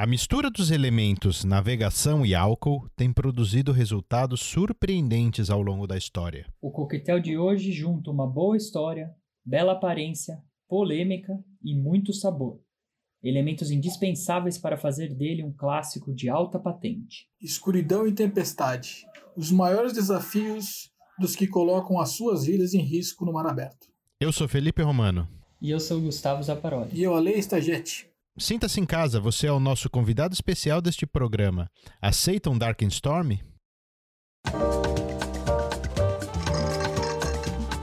A mistura dos elementos navegação e álcool tem produzido resultados surpreendentes ao longo da história. O coquetel de hoje junta uma boa história, bela aparência, polêmica e muito sabor. Elementos indispensáveis para fazer dele um clássico de alta patente. Escuridão e tempestade. Os maiores desafios dos que colocam as suas vidas em risco no mar aberto. Eu sou Felipe Romano. E eu sou Gustavo Zaparoli. E eu, Ale Stagete. Sinta-se em casa, você é o nosso convidado especial deste programa. Aceita um Dark Storm?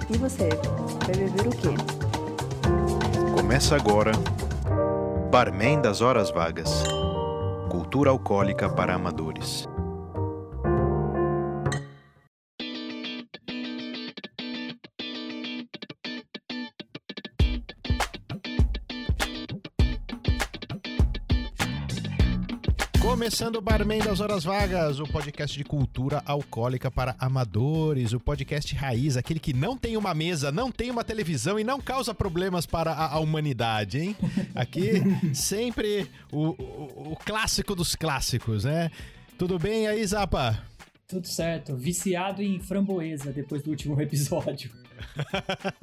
E você, vai beber o quê? Começa agora Barman das Horas Vagas Cultura Alcoólica para Amadores. Começando o Barman das Horas Vagas, o podcast de cultura alcoólica para amadores, o podcast raiz, aquele que não tem uma mesa, não tem uma televisão e não causa problemas para a, a humanidade, hein? Aqui sempre o, o, o clássico dos clássicos, né? Tudo bem aí, Zapa? Tudo certo, viciado em framboesa depois do último episódio.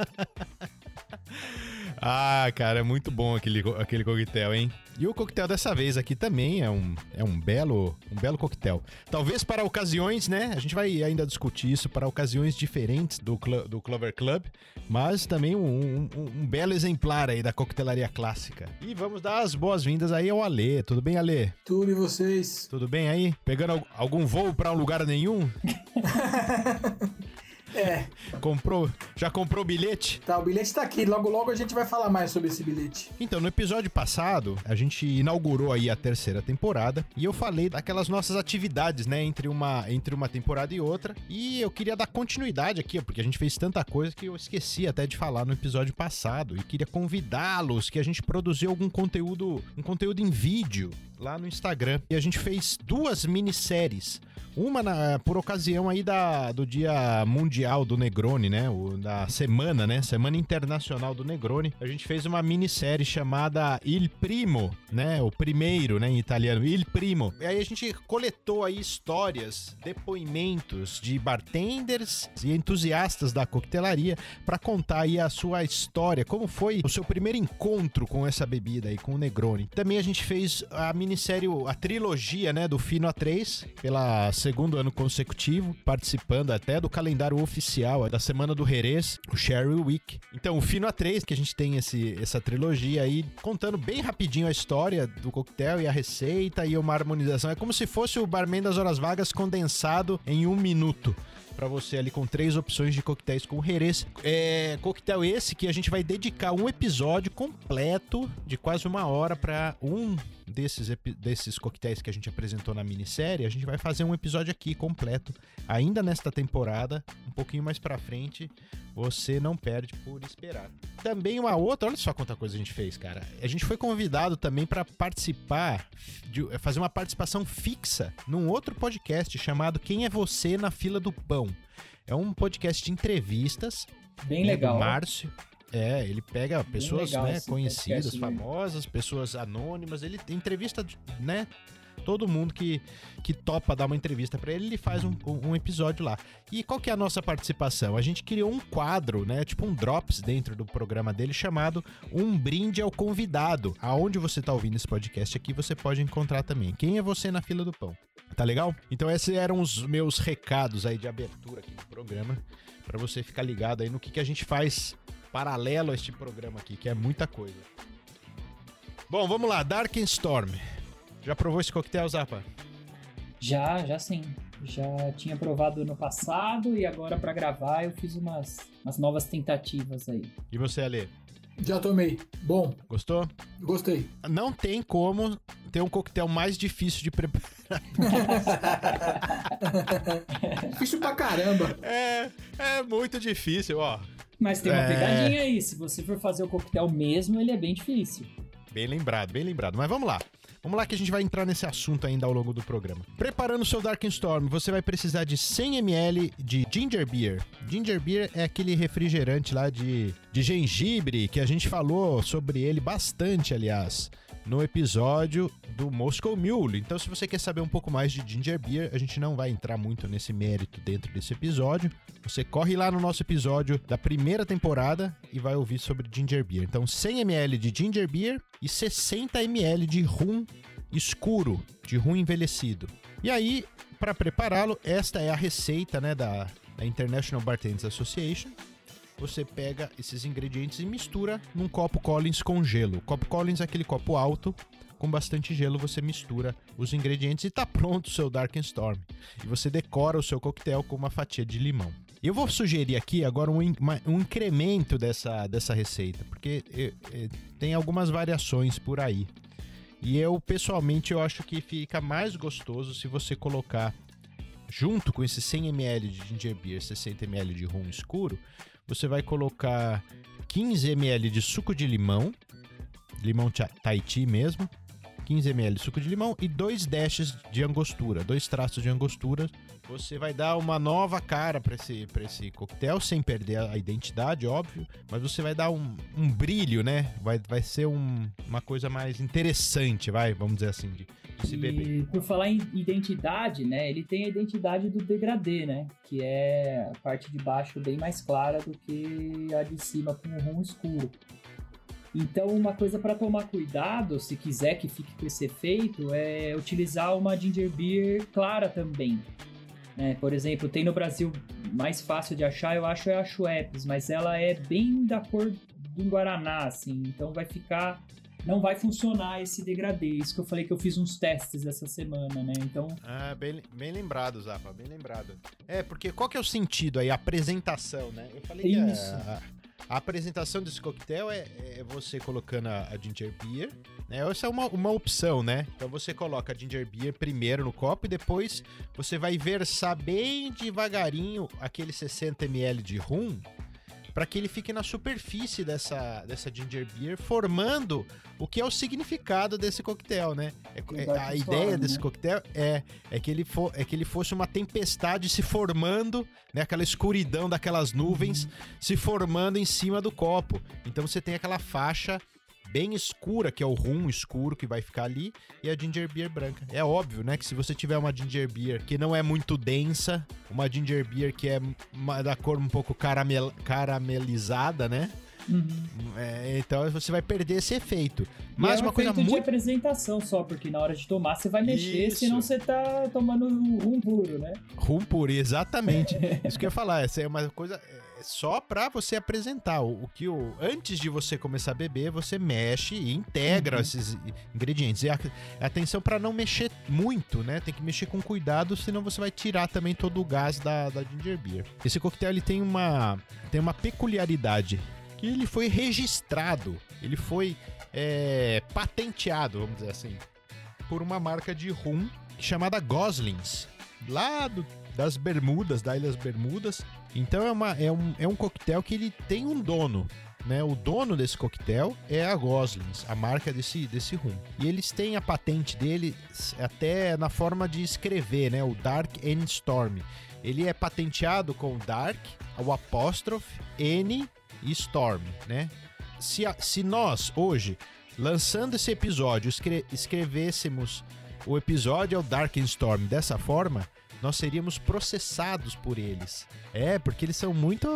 ah, cara, é muito bom aquele, aquele coquetel, hein? E o coquetel dessa vez aqui também é um, é um belo um belo coquetel. Talvez para ocasiões, né? A gente vai ainda discutir isso para ocasiões diferentes do, do Clover Club, mas também um, um, um belo exemplar aí da coquetelaria clássica. E vamos dar as boas-vindas aí ao Alê. Tudo bem, Alê? Tudo e vocês? Tudo bem aí? Pegando algum voo para um lugar nenhum? É. Comprou? Já comprou o bilhete? Tá, o bilhete tá aqui. Logo, logo a gente vai falar mais sobre esse bilhete. Então, no episódio passado, a gente inaugurou aí a terceira temporada e eu falei daquelas nossas atividades, né, entre uma, entre uma temporada e outra. E eu queria dar continuidade aqui, porque a gente fez tanta coisa que eu esqueci até de falar no episódio passado e queria convidá-los que a gente produziu algum conteúdo, um conteúdo em vídeo lá no Instagram. E a gente fez duas minisséries uma na, por ocasião aí da, do Dia Mundial do Negroni, né? O, da semana, né? Semana Internacional do Negroni. A gente fez uma minissérie chamada Il Primo, né? O primeiro, né? Em italiano. Il Primo. E aí a gente coletou aí histórias, depoimentos de bartenders e entusiastas da coquetelaria para contar aí a sua história, como foi o seu primeiro encontro com essa bebida aí, com o Negroni. Também a gente fez a minissérie, a trilogia, né? Do Fino A3, pela segundo ano consecutivo, participando até do calendário oficial da Semana do Jerez, o Sherry Week. Então, o Fino A3, que a gente tem esse, essa trilogia aí, contando bem rapidinho a história do coquetel e a receita e uma harmonização. É como se fosse o Barman das Horas Vagas condensado em um minuto para você ali com três opções de coquetéis com Jerez. É, coquetel esse que a gente vai dedicar um episódio completo de quase uma hora para um desses, desses coquetéis que a gente apresentou na minissérie, a gente vai fazer um episódio aqui completo, ainda nesta temporada, um pouquinho mais pra frente, você não perde por esperar. Também uma outra, olha só quanta coisa a gente fez, cara. A gente foi convidado também para participar, de fazer uma participação fixa num outro podcast chamado Quem é Você na Fila do Pão. É um podcast de entrevistas. Bem legal. Márcio. É, ele pega pessoas né, conhecidas, famosas, pessoas anônimas, ele entrevista, né? Todo mundo que, que topa dar uma entrevista para ele, ele faz um, um, episódio lá. E qual que é a nossa participação? A gente criou um quadro, né? Tipo um drops dentro do programa dele chamado Um Brinde ao Convidado. Aonde você tá ouvindo esse podcast aqui, você pode encontrar também. Quem é você na fila do pão? Tá legal? Então esses eram os meus recados aí de abertura aqui do programa, para você ficar ligado aí no que, que a gente faz paralelo a este programa aqui, que é muita coisa. Bom, vamos lá, Dark Storm. Já provou esse coquetel, Zapa? Já, já sim. Já tinha provado no passado e agora para gravar eu fiz umas, umas novas tentativas aí. E você, Ale? Já tomei. Bom. Gostou? Gostei. Não tem como ter um coquetel mais difícil de preparar. difícil pra caramba. É, é muito difícil, ó. Mas tem uma é... pegadinha aí. Se você for fazer o coquetel mesmo, ele é bem difícil. Bem lembrado, bem lembrado. Mas vamos lá. Vamos lá que a gente vai entrar nesse assunto ainda ao longo do programa. Preparando seu Dark Storm, você vai precisar de 100 ml de Ginger Beer. Ginger Beer é aquele refrigerante lá de, de gengibre que a gente falou sobre ele bastante, aliás, no episódio do Moscow Mule. Então, se você quer saber um pouco mais de Ginger Beer, a gente não vai entrar muito nesse mérito dentro desse episódio. Você corre lá no nosso episódio da primeira temporada e vai ouvir sobre Ginger Beer. Então, 100 ml de Ginger Beer e 60 ml de rum escuro, de rum envelhecido. E aí, para prepará-lo, esta é a receita né, da, da International Bartenders Association você pega esses ingredientes e mistura num copo Collins com gelo. Copo Collins é aquele copo alto com bastante gelo, você mistura os ingredientes e tá pronto o seu Dark Storm. E você decora o seu coquetel com uma fatia de limão. Eu vou sugerir aqui agora um, um incremento dessa, dessa receita, porque é, é, tem algumas variações por aí. E eu, pessoalmente, eu acho que fica mais gostoso se você colocar junto com esses 100 ml de ginger beer, 60 ml de rum escuro, você vai colocar 15 ml de suco de limão, limão Tahiti mesmo, 15 ml de suco de limão e dois dashes de angostura, dois traços de angostura. Você vai dar uma nova cara para esse, esse coquetel, sem perder a identidade, óbvio, mas você vai dar um, um brilho, né? Vai, vai ser um, uma coisa mais interessante, vai, vamos dizer assim, de, de se E por falar em identidade, né? Ele tem a identidade do degradê, né? Que é a parte de baixo bem mais clara do que a de cima com o rum escuro. Então, uma coisa para tomar cuidado, se quiser que fique com esse efeito, é utilizar uma ginger beer clara também. né? por exemplo, tem no Brasil mais fácil de achar, eu acho é a Schweppes, mas ela é bem da cor do guaraná, assim. Então vai ficar não vai funcionar esse degradê. Isso que eu falei que eu fiz uns testes essa semana, né? Então, Ah, bem, bem lembrado, Zapa, bem lembrado. É, porque qual que é o sentido aí? A apresentação, né? Eu falei que Isso. a, a apresentação desse coquetel é, é você colocando a, a ginger beer, né? Essa é uma, uma opção, né? Então você coloca a ginger beer primeiro no copo e depois você vai versar bem devagarinho aquele 60 ml de rum para que ele fique na superfície dessa, dessa ginger beer, formando o que é o significado desse coquetel, né? É- é- a Storm, ideia desse né? coquetel é, é, que ele for, é que ele fosse uma tempestade se formando, né? Aquela escuridão daquelas nuvens se formando em cima do copo. Então você tem aquela faixa bem escura, que é o rum escuro que vai ficar ali, e a ginger beer branca. É óbvio, né, que se você tiver uma ginger beer que não é muito densa, uma ginger beer que é uma- da cor um pouco caramel, caramelizada, né? uhum. É, então você vai perder esse efeito. E Mas é um uma coisa efeito de muito apresentação só, porque na hora de tomar você vai mexer, Isso. senão você tá tomando rum puro, né? rum puro, exatamente. Isso que eu ia falar, essa é uma coisa é só pra você apresentar. O, o que o antes de você começar a beber, você mexe e integra Uhum. esses ingredientes. E a, atenção pra não mexer muito, né? Tem que mexer com cuidado, senão você vai tirar também todo o gás da, da ginger beer. Esse coquetel ele tem uma tem uma peculiaridade que ele foi registrado, ele foi é, patenteado, vamos dizer assim, por uma marca de rum chamada Goslings, lá do- das Bermudas, das Ilhas Bermudas. Então é, uma, é, um, é um coquetel que ele tem um dono. Né, o dono desse coquetel é a Goslings, a marca desse, desse rum. E eles têm a patente dele até na forma de escrever, né? O Dark and Storm. Ele é patenteado com Dark, o apóstrofe, N e Storm, né? Se, a- se nós, hoje, lançando esse episódio, escre- escrevêssemos o episódio é o Dark and Storm dessa forma, nós seríamos processados por eles. É, porque eles são muito,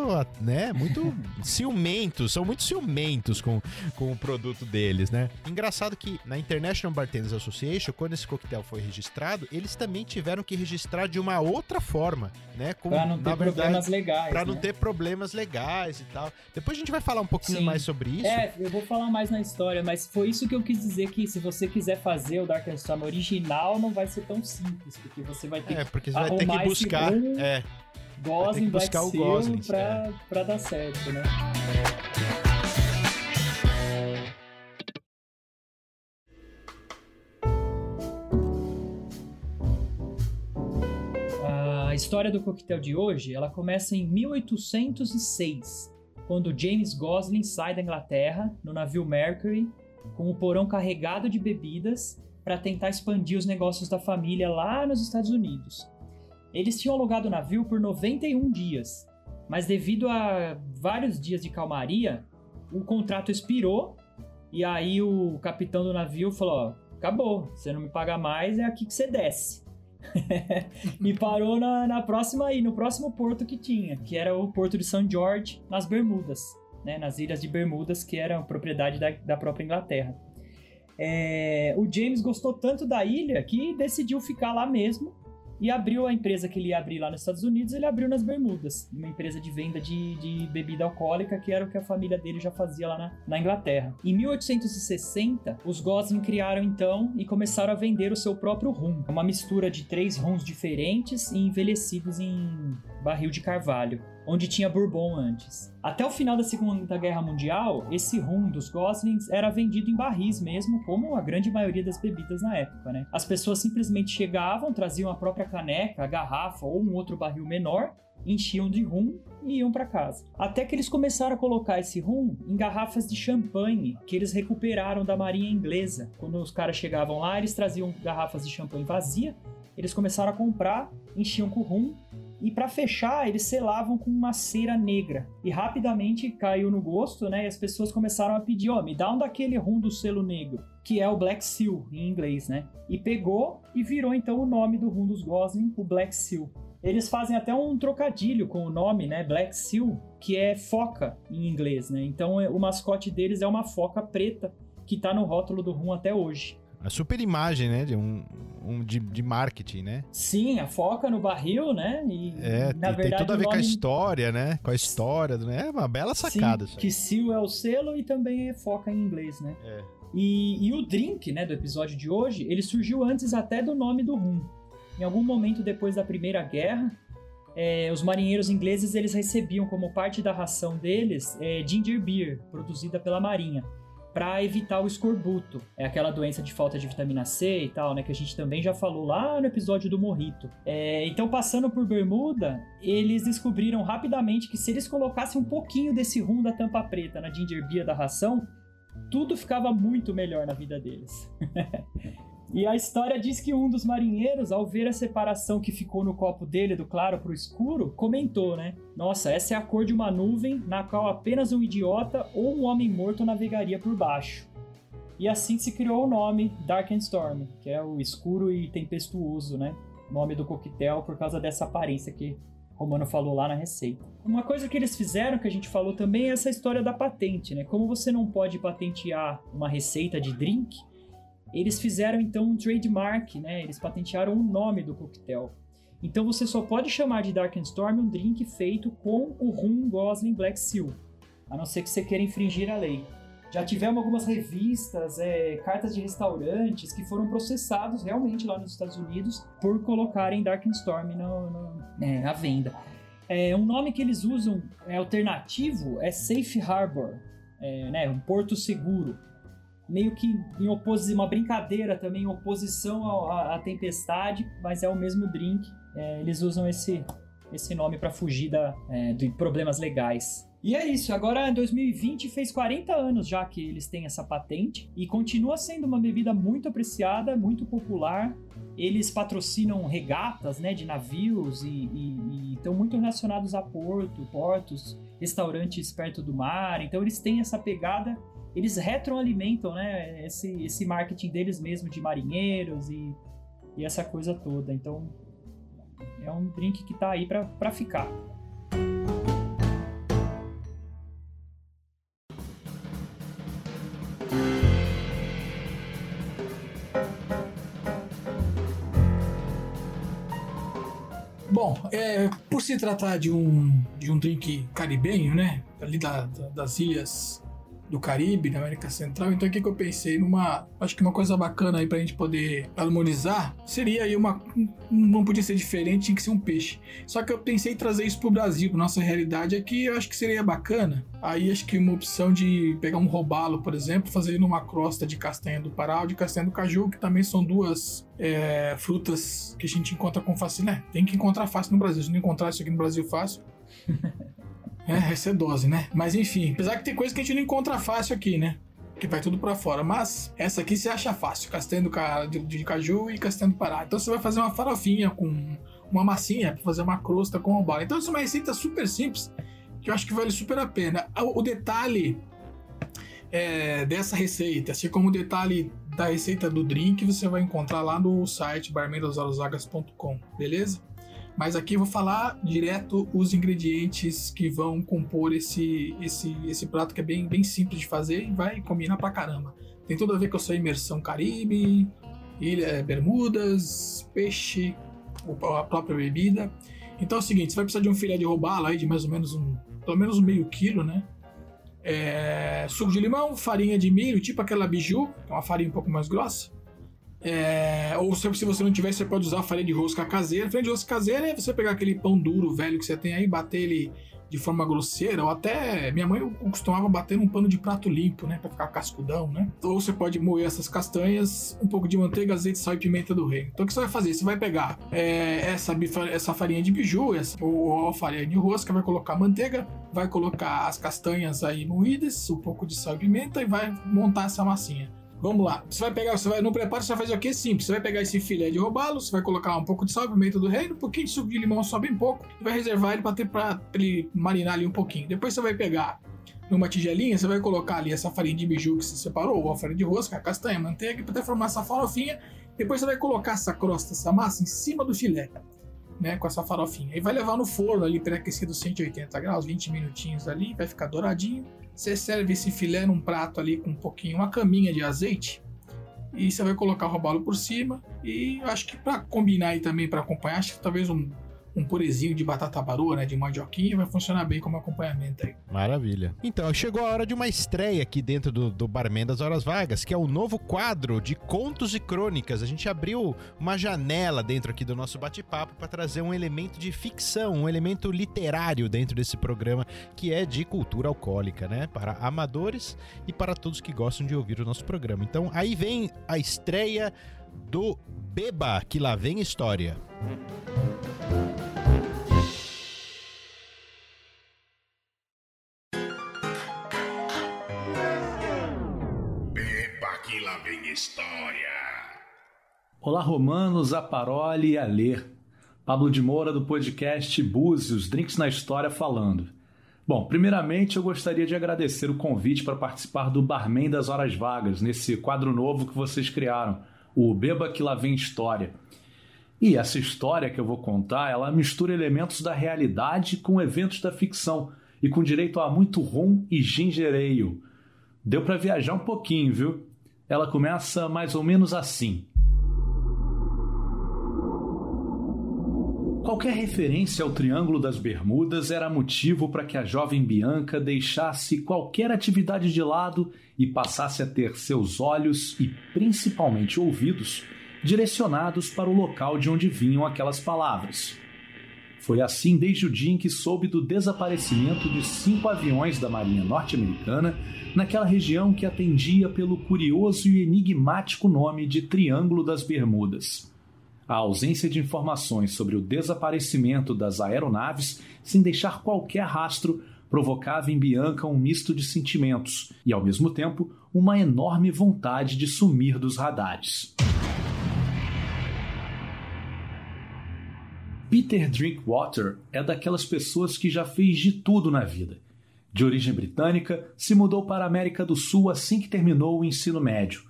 né, muito ciumentos, são muito ciumentos com, com o produto deles, né? Engraçado que na International Bartenders Association, quando esse coquetel foi registrado, eles também tiveram que registrar de uma outra forma, né? Com, Pra não ter verdade, problemas legais. Pra não né? ter problemas legais e tal. Depois a gente vai falar um pouquinho Sim. mais sobre isso. É, eu vou falar mais na história, mas foi isso que eu quis dizer que se você quiser fazer o Dark Storm original, não vai ser tão simples, porque você vai ter É, que porque vai ter que buscar. É, Gosling Black buscar o Seal Goslings, pra, é. pra dar certo, né? A história do coquetel de hoje, ela começa em 1806, quando James Gosling sai da Inglaterra no navio Mercury com o porão carregado de bebidas para tentar expandir os negócios da família lá nos Estados Unidos. Eles tinham alugado o navio por 91 dias, mas devido a vários dias de calmaria, o contrato expirou e aí o capitão do navio falou: acabou, você não me paga mais, é aqui que você desce. e parou na, na próxima aí, no próximo porto que tinha, que era o porto de São George, nas Bermudas, né, nas ilhas de Bermudas, que eram propriedade da, da própria Inglaterra. É, o James gostou tanto da ilha que decidiu ficar lá mesmo e abriu a empresa que ele ia abrir lá nos Estados Unidos, ele abriu nas Bermudas, uma empresa de venda de, de bebida alcoólica, que era o que a família dele já fazia lá na, na Inglaterra. Em 1860, os Gosling criaram então e começaram a vender o seu próprio rum, uma mistura de três rums diferentes e envelhecidos em barril de carvalho onde tinha Bourbon antes. Até o final da Segunda Guerra Mundial, esse rum dos Goslings era vendido em barris mesmo, como a grande maioria das bebidas na época, né? As pessoas simplesmente chegavam, traziam a própria caneca, a garrafa ou um outro barril menor, enchiam de rum e iam para casa. Até que eles começaram a colocar esse rum em garrafas de champanhe que eles recuperaram da marinha inglesa. Quando os caras chegavam lá, eles traziam garrafas de champanhe vazia, eles começaram a comprar, enchiam com rum e para fechar, eles selavam com uma cera negra. E rapidamente caiu no gosto, né? E as pessoas começaram a pedir, ó, oh, me dá um daquele rum do selo negro, que é o Black Seal em inglês, né? E pegou e virou então o nome do rum dos Gosling, o Black Seal. Eles fazem até um trocadilho com o nome, né? Black Seal, que é foca em inglês, né? Então é, o mascote deles é uma foca preta que tá no rótulo do rum até hoje. A super imagem, né? De um, um de, de, marketing, né? Sim, a foca no barril, né? E, é, na tem, verdade, tem tudo a ver nome... com a história, né? Com a história, né? É uma bela sacada. Sim, que seal é o selo e também é foca em inglês, né? É. E, e, o drink, né, do episódio de hoje, ele surgiu antes até do nome do rum. Em algum momento depois da Primeira Guerra, é, os marinheiros ingleses eles recebiam como parte da ração deles é, ginger beer, produzida pela marinha para evitar o escorbuto. É aquela doença de falta de vitamina C e tal, né? Que a gente também já falou lá no episódio do Morrito. É, então, passando por Bermuda, eles descobriram rapidamente que se eles colocassem um pouquinho desse rum da tampa preta na ginger beer da ração, tudo ficava muito melhor na vida deles. E a história diz que um dos marinheiros, ao ver a separação que ficou no copo dele do claro para o escuro, comentou, né? Nossa, essa é a cor de uma nuvem na qual apenas um idiota ou um homem morto navegaria por baixo. E assim se criou o nome Dark and Storm, que é o escuro e tempestuoso, né? Nome do coquetel por causa dessa aparência que Romano falou lá na receita. Uma coisa que eles fizeram, que a gente falou também, é essa história da patente, né? Como você não pode patentear uma receita de drink, eles fizeram então um trademark, né? Eles patentearam o nome do coquetel. Então você só pode chamar de Dark and Storm um drink feito com o rum Gosling Black Seal, a não ser que você queira infringir a lei. Já tivemos algumas revistas, é, cartas de restaurantes que foram processados realmente lá nos Estados Unidos por colocarem Dark and Storm no, no, é, à venda. É, um nome que eles usam é, alternativo é Safe Harbor, é, né, um porto seguro meio que em oposição, uma brincadeira também, em oposição à, tempestade, mas é o mesmo drink. É, eles usam esse, esse nome para fugir da, é, de problemas legais. E é isso, agora em 2020 fez 40 anos já que eles têm essa patente e continua sendo uma bebida muito apreciada, muito popular. Eles patrocinam regatas né, de navios e estão muito relacionados a porto, portos, restaurantes perto do mar. Então eles têm essa pegada eles retroalimentam, né, esse, esse marketing deles mesmo de marinheiros e, e essa coisa toda. Então, é um drink que tá aí para ficar. Bom, é, por se tratar de um, de um drink caribenho, né? Ali da, da, das ilhas do Caribe, da América Central. Então, o que, que eu pensei? Numa. Acho que uma coisa bacana aí pra gente poder harmonizar seria aí uma. Não podia ser diferente, tinha que ser um peixe. Só que eu pensei em trazer isso pro Brasil, pra nossa realidade aqui, eu acho que seria bacana. Aí acho que uma opção de pegar um robalo, por exemplo, fazer numa crosta de castanha do Pará ou de castanha do Caju, que também são duas é, frutas que a gente encontra com facilidade. Né? Tem que encontrar fácil no Brasil. Se não encontrar isso aqui no Brasil fácil. É, essa é dose, né? Mas enfim, apesar que tem coisa que a gente não encontra fácil aqui, né? que vai tudo para fora. Mas essa aqui você acha fácil, castanha de, de caju e castanha do Pará. Então você vai fazer uma farofinha com uma massinha para fazer uma crosta com robalo. Então essa é uma receita super simples que eu acho que vale super a pena. O, detalhe é, dessa receita, assim como o detalhe da receita do drink, você vai encontrar lá no site barmendashorasvagas.com, beleza? Mas aqui eu vou falar direto os ingredientes que vão compor esse, esse, esse prato que é bem, bem simples de fazer e vai combinar pra caramba. Tem tudo a ver com a sua imersão Caribe, Ilha Bermudas, peixe, a própria bebida. Então é o seguinte, você vai precisar de um filé de robalo aí de mais ou menos um, pelo menos um meio quilo, né? É, suco de limão, farinha de milho, tipo aquela biju, é uma farinha um pouco mais grossa. É, ou se, se, você não tiver, você pode usar farinha de rosca caseira. Farinha de rosca caseira é você pegar aquele pão duro, velho, que você tem aí, bater ele de forma grosseira, ou até minha mãe costumava bater num pano de prato limpo, né, para ficar cascudão, né? Ou você pode moer essas castanhas, um pouco de manteiga, azeite, sal e pimenta do reino. Então o que você vai fazer? Você vai pegar é, essa, essa farinha de biju, essa, ou a farinha de rosca, vai colocar manteiga, vai colocar as castanhas aí moídas, um pouco de sal e pimenta e vai montar essa massinha. Vamos lá. Você vai pegar, você vai, no preparo você vai fazer o que? Simples. Você vai pegar esse filé de robalo, você vai colocar um pouco de sal, pimenta do reino, um pouquinho de suco de limão só bem pouco, e vai reservar ele para ter para ele marinar ali um pouquinho. Depois você vai pegar numa tigelinha, você vai colocar ali essa farinha de biju que você separou, ou a farinha de rosca, a castanha, a manteiga, para formar essa farofinha. Depois você vai colocar essa crosta, essa massa em cima do filé, né, com essa farofinha. E vai levar no forno ali pré-aquecido 180 graus, 20 minutinhos ali, vai ficar douradinho. Você serve esse filé num prato ali com um pouquinho, uma caminha de azeite. E você vai colocar o robalo por cima. E acho que para combinar aí também, para acompanhar, acho que talvez um um purezinho de batata baroa, né, de mandioquinha, vai funcionar bem como acompanhamento aí. Maravilha. Então, chegou a hora de uma estreia aqui dentro do, do Barman das Horas Vagas, que é o novo quadro de contos e crônicas. A gente abriu uma janela dentro aqui do nosso bate-papo para trazer um elemento de ficção, um elemento literário dentro desse programa, que é de cultura alcoólica, né, para amadores e para todos que gostam de ouvir o nosso programa. Então, aí vem a estreia do Beba, que lá vem história. Beba, que lá vem história. Olá, Romanos, Aparoli e Alê. Pablo de Moura do podcast Búzios, Drinks na História falando. Bom, primeiramente eu gostaria de agradecer o convite para participar do Barman das Horas Vagas, nesse quadro novo que vocês criaram o Beba que lá vem história. E essa história que eu vou contar, ela mistura elementos da realidade com eventos da ficção e com direito a muito rum e ginger ale. Deu para viajar um pouquinho, viu? Ela começa mais ou menos assim. Qualquer referência ao Triângulo das Bermudas era motivo para que a jovem Bianca deixasse qualquer atividade de lado e passasse a ter seus olhos e principalmente ouvidos direcionados para o local de onde vinham aquelas palavras. Foi assim desde o dia em que soube do desaparecimento de cinco aviões da Marinha Norte-Americana naquela região que atendia pelo curioso e enigmático nome de Triângulo das Bermudas. A ausência de informações sobre o desaparecimento das aeronaves, sem deixar qualquer rastro, provocava em Bianca um misto de sentimentos e, ao mesmo tempo, uma enorme vontade de sumir dos radares. Peter Drinkwater é daquelas pessoas que já fez de tudo na vida. De origem britânica, se mudou para a América do Sul assim que terminou o ensino médio.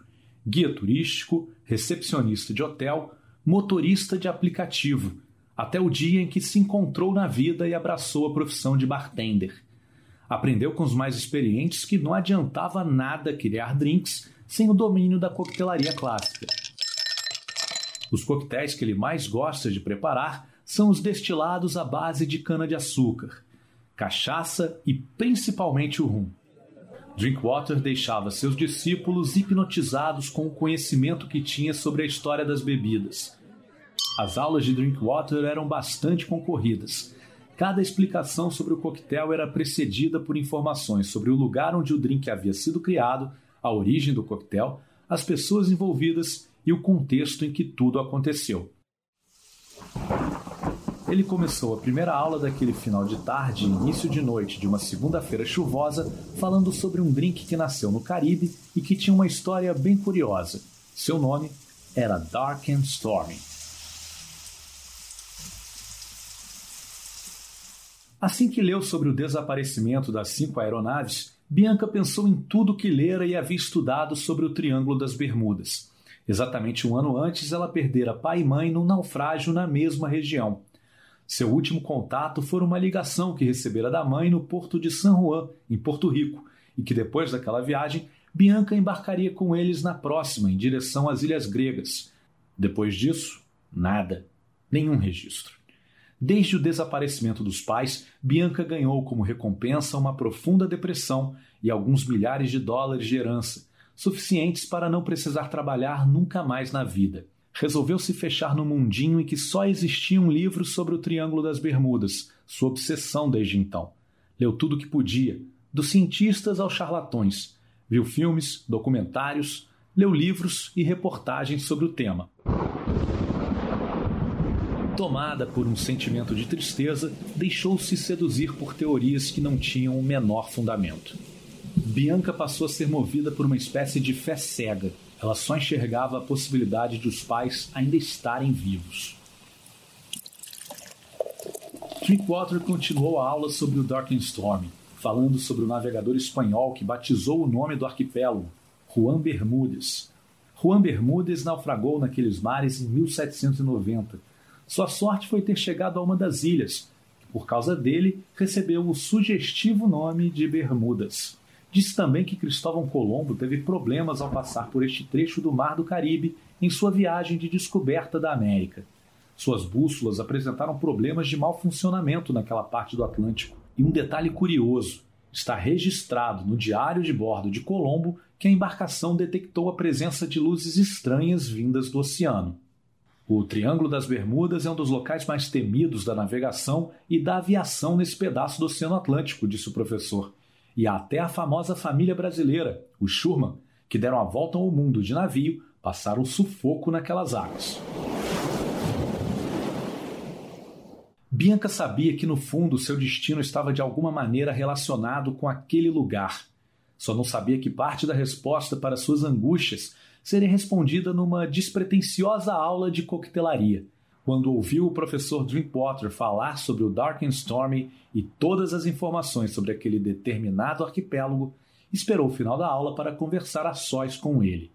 Guia turístico, recepcionista de hotel, motorista de aplicativo, até o dia em que se encontrou na vida e abraçou a profissão de bartender. Aprendeu com os mais experientes que não adiantava nada criar drinks sem o domínio da coquetelaria clássica. Os coquetéis que ele mais gosta de preparar são os destilados à base de cana-de-açúcar, cachaça e principalmente o rum. Drinkwater deixava seus discípulos hipnotizados com o conhecimento que tinha sobre a história das bebidas as aulas de Drinkwater eram bastante concorridas. Cada explicação sobre o coquetel era precedida por informações sobre o lugar onde o drink havia sido criado, a origem do coquetel, as pessoas envolvidas e o contexto em que tudo aconteceu. ele começou a primeira aula daquele final de tarde e início de noite de uma segunda-feira chuvosa, falando sobre um drink que nasceu no Caribe e que tinha uma história bem curiosa. Seu nome era Dark and Stormy. Assim que leu sobre o desaparecimento das cinco aeronaves, Bianca pensou em tudo que lera e havia estudado sobre o Triângulo das Bermudas. Exatamente um ano antes, ela perdera pai e mãe num naufrágio na mesma região. Seu último contato foi uma ligação que recebera da mãe no porto de San Juan, em Porto Rico, e que depois daquela viagem, Bianca embarcaria com eles na próxima, em direção às Ilhas Gregas. Depois disso, nada, nenhum registro. Desde o desaparecimento dos pais, Bianca ganhou como recompensa uma profunda depressão e alguns milhares de dólares de herança, suficientes para não precisar trabalhar nunca mais na vida. Resolveu se fechar no mundinho em que só existia um livro sobre o Triângulo das Bermudas, sua obsessão desde então. Leu tudo o que podia, dos cientistas aos charlatões. Viu filmes, documentários, leu livros e reportagens sobre o tema. Tomada por um sentimento de tristeza, deixou-se seduzir por teorias que não tinham o menor fundamento. Bianca passou a ser movida por uma espécie de fé cega. Ela só enxergava a possibilidade de os pais ainda estarem vivos. Drinkwater continuou a aula sobre o Dark Storm, falando sobre o navegador espanhol que batizou o nome do arquipélago, Juan Bermúdez. Juan Bermúdez naufragou naqueles mares em 1790 sua sorte foi ter chegado a uma das ilhas, que por causa dele recebeu o sugestivo nome de Bermudas. Diz também que Cristóvão Colombo teve problemas ao passar por este trecho do Mar do Caribe em sua viagem de descoberta da América. Suas bússolas apresentaram problemas de mau funcionamento naquela parte do Atlântico. E um detalhe curioso: está registrado no diário de bordo de Colombo que a embarcação detectou a presença de luzes estranhas vindas do oceano. O Triângulo das Bermudas é um dos locais mais temidos da navegação e da aviação nesse pedaço do Oceano Atlântico, disse o professor. E há até a famosa família brasileira, os Schurman, que deram a volta ao mundo de navio, passaram sufoco naquelas águas. Bianca sabia que no fundo seu destino estava de alguma maneira relacionado com aquele lugar. Só não sabia que parte da resposta para suas angústias seria respondida numa despretensiosa aula de coquetelaria, quando ouviu o professor Drinkwater falar sobre o Dark and Stormy e todas as informações sobre aquele determinado arquipélago, esperou o final da aula para conversar a sós com ele.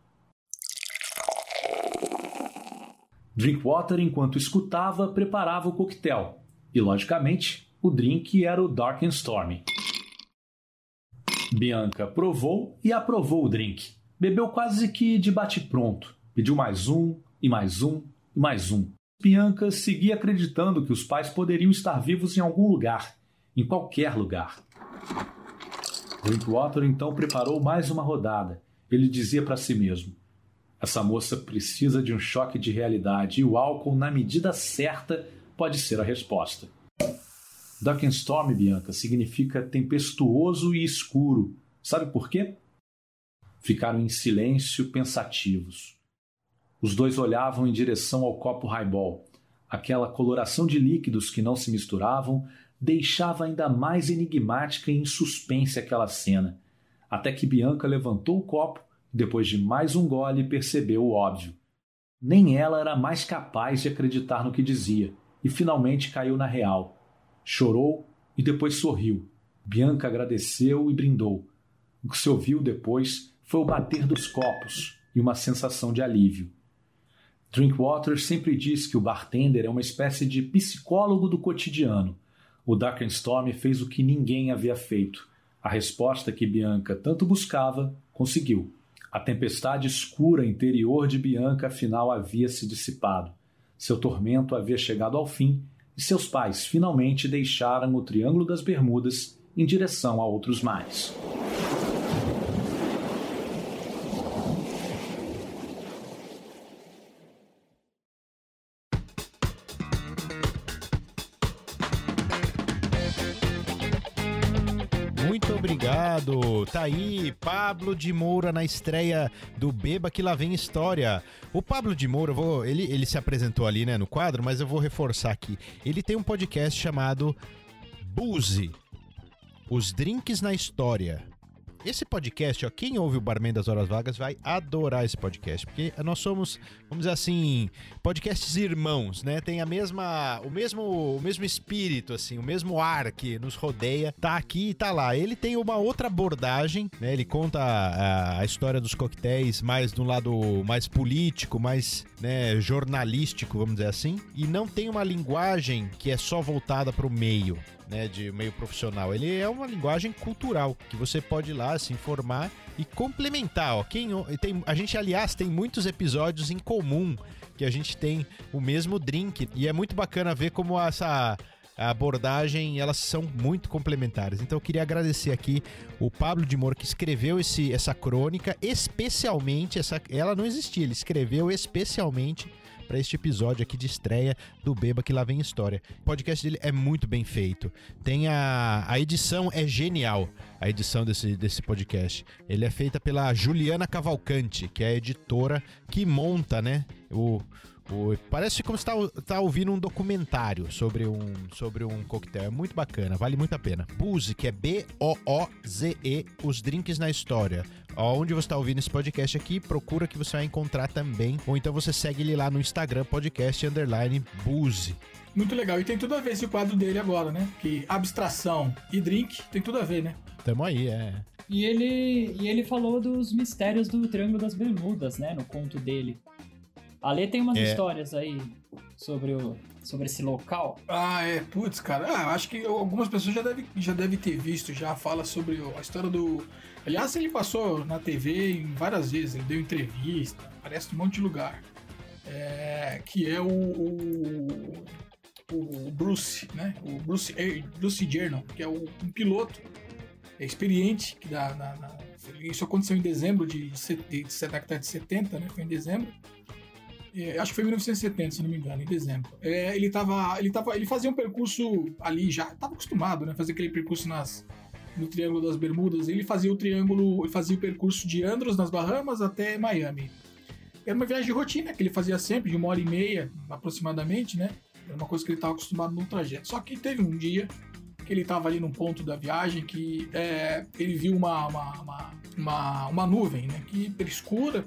Drinkwater, enquanto escutava, preparava o coquetel. E, logicamente, o drink era o Dark and Stormy. Bianca provou e aprovou o drink. Bebeu quase que de bate-pronto. Pediu mais um, e mais um, e mais um. Bianca seguia acreditando que os pais poderiam estar vivos em algum lugar, em qualquer lugar. Drinkwater então preparou mais uma rodada. Ele dizia para si mesmo: Essa moça precisa de um choque de realidade e o álcool, na medida certa, pode ser a resposta. Dark and Storm, Bianca, significa tempestuoso e escuro. Sabe por quê? Ficaram em silêncio, pensativos. Os dois olhavam em direção ao copo highball. Aquela coloração de líquidos que não se misturavam deixava ainda mais enigmática e em suspense aquela cena, até que Bianca levantou o copo depois de mais um gole, percebeu o óbvio. Nem ela era mais capaz de acreditar no que dizia, e finalmente caiu na real. Chorou e depois sorriu. Bianca agradeceu e brindou. O que se ouviu depois foi o bater dos copos e uma sensação de alívio. Drinkwater sempre diz que o bartender é uma espécie de psicólogo do cotidiano. O Storm fez o que ninguém havia feito. A resposta que Bianca tanto buscava, conseguiu. A tempestade escura interior de Bianca afinal havia se dissipado. Seu tormento havia chegado ao fim e seus pais finalmente deixaram o Triângulo das Bermudas em direção a outros mares. Tá aí, Pablo de Moura na estreia do Beba que lá vem história. O Pablo de Moura, vou, ele, ele se apresentou ali, né, no quadro, mas eu vou reforçar aqui. Ele tem um podcast chamado Buzi. Os drinks na história. Esse podcast, ó, quem ouve o Barman das Horas Vagas vai adorar esse podcast, porque nós somos, vamos dizer assim, podcasts irmãos, né? Tem a mesma, o mesmo, o mesmo espírito, assim, o mesmo ar que nos rodeia, tá aqui e tá lá. Ele tem uma outra abordagem, né? Ele conta a, a história dos coquetéis mais de um lado mais político, mais, né, jornalístico, vamos dizer assim, e não tem uma linguagem que é só voltada para o meio né, de meio profissional. Ele é uma linguagem cultural que você pode ir lá se informar e complementar. Ó. Quem, tem, a gente, aliás, tem muitos episódios em comum que a gente tem o mesmo drink e é muito bacana ver como essa abordagem, elas são muito complementares. Então eu queria agradecer aqui o Pablo de Moura que escreveu esse, essa crônica, especialmente essa, ela não existia, ele escreveu especialmente para este episódio aqui de estreia do Beba que lá vem história. O podcast dele é muito bem feito. Tem a a edição é genial. A edição desse, desse podcast. Ele é feita pela Juliana Cavalcante, que é a editora que monta, né, o o, parece como você tá, tá ouvindo um documentário sobre um, sobre um coquetel. É muito bacana, vale muito a pena. Booze, que é B-O-O-Z-E, os drinks na história. Onde você está ouvindo esse podcast aqui, procura que você vai encontrar também. Ou então você segue ele lá no Instagram, podcast underline Booze. Muito legal. E tem tudo a ver esse quadro dele agora, né? Que abstração e drink tem tudo a ver, né? Tamo aí, é. E ele, e ele falou dos mistérios do Triângulo das Bermudas, né? No conto dele. A Lê tem umas É. histórias aí sobre, o, sobre esse local. Ah, é. Putz, cara. Ah, acho que algumas pessoas já devem já deve ter visto, já fala sobre a história do. Aliás, ele passou na TV em várias vezes, ele deu entrevista, aparece um monte de lugar. É, que é o, o, o Bruce, né? O Bruce, eh, Bruce Jernon, que é o, um piloto experiente, que dá, na, na- isso aconteceu em dezembro de, de, de, da década de 70, né? Foi em dezembro. É, acho que foi em 1970, se não me engano, em dezembro. É, ele tava, ele tava, ele fazia um percurso ali já, tava acostumado, né, fazer aquele percurso nas no Triângulo das Bermudas. Ele fazia o triângulo, ele fazia o percurso de Andros nas Bahamas até Miami. Era uma viagem de rotina que ele fazia sempre, de uma hora e meia aproximadamente, né? Era uma coisa que ele estava acostumado no trajeto. Só que teve um dia que ele estava ali num ponto da viagem que é, ele viu uma, uma, uma, uma, uma nuvem, né? Que escura,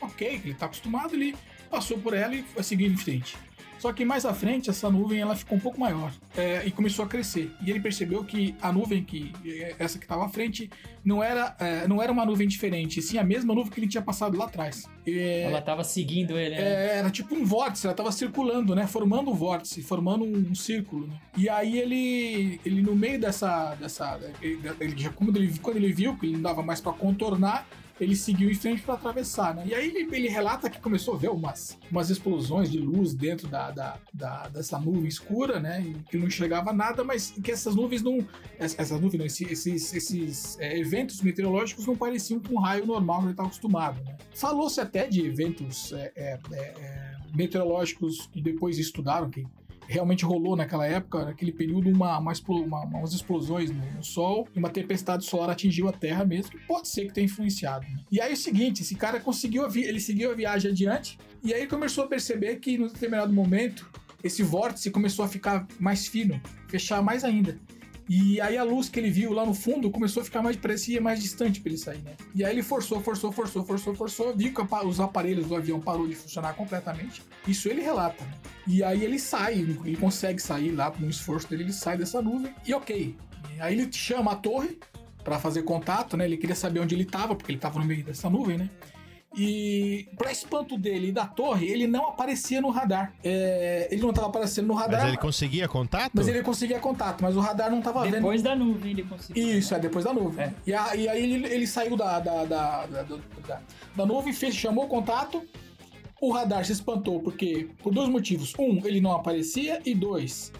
ok, que ele está acostumado, ele passou por ela e foi seguindo em frente. Só que mais à frente, essa nuvem ela ficou um pouco maior é, e começou a crescer. E ele percebeu que a nuvem que é, essa que estava à frente não era, é, não era uma nuvem diferente, sim a mesma nuvem que ele tinha passado lá atrás. É, Ela tava seguindo ele, né? é, era tipo um vórtice, ela tava circulando, né? Formando um vórtice, formando um, um círculo, né? E aí ele, ele no meio dessa, dessa, ele, ele quando ele, quando ele viu que ele não dava mais para contornar, ele seguiu em frente para atravessar, né? E aí ele, ele relata que começou a ver umas, umas explosões de luz dentro da, da, da- dessa nuvem escura, né? E que não enxergava nada, mas que essas nuvens não, essa- essas nuvens, não, esses, esses, esses, é, eventos meteorológicos não pareciam com um raio normal que ele estava acostumado, né? Falou-se até de eventos é, é, é, é, meteorológicos que depois estudaram que realmente rolou naquela época, naquele período, uma, uma, uma- umas explosões no, no Sol e uma tempestade solar atingiu a Terra mesmo, que pode ser que tenha influenciado. né? E aí é o seguinte, esse cara conseguiu, a ele seguiu a viagem adiante e aí começou a perceber que, num determinado momento, esse vórtice começou a ficar mais fino, fechar mais ainda. E aí a luz que ele viu lá no fundo começou a ficar mais, parecia mais distante para ele sair, né? E aí ele forçou, forçou, forçou, forçou, forçou, viu que os aparelhos do avião parou de funcionar completamente. Isso ele relata, né? E aí ele sai, ele consegue sair lá com o esforço dele, ele sai dessa nuvem e ok. E aí ele chama a torre para fazer contato, né? Ele queria saber onde ele estava, porque ele estava no meio dessa nuvem, né? E para espanto dele e da torre, ele não aparecia no radar. É, ele não estava aparecendo no radar, Mas ele conseguia contato? mas ele conseguia contato, mas o radar não estava vendo. Depois da nuvem ele conseguiu. Isso, é depois da nuvem. É. E, a- e aí ele, ele saiu da, da, da, da, da- da- da nuvem, fez, chamou o contato. O radar se espantou porque por dois motivos. Um, ele não aparecia, e dois,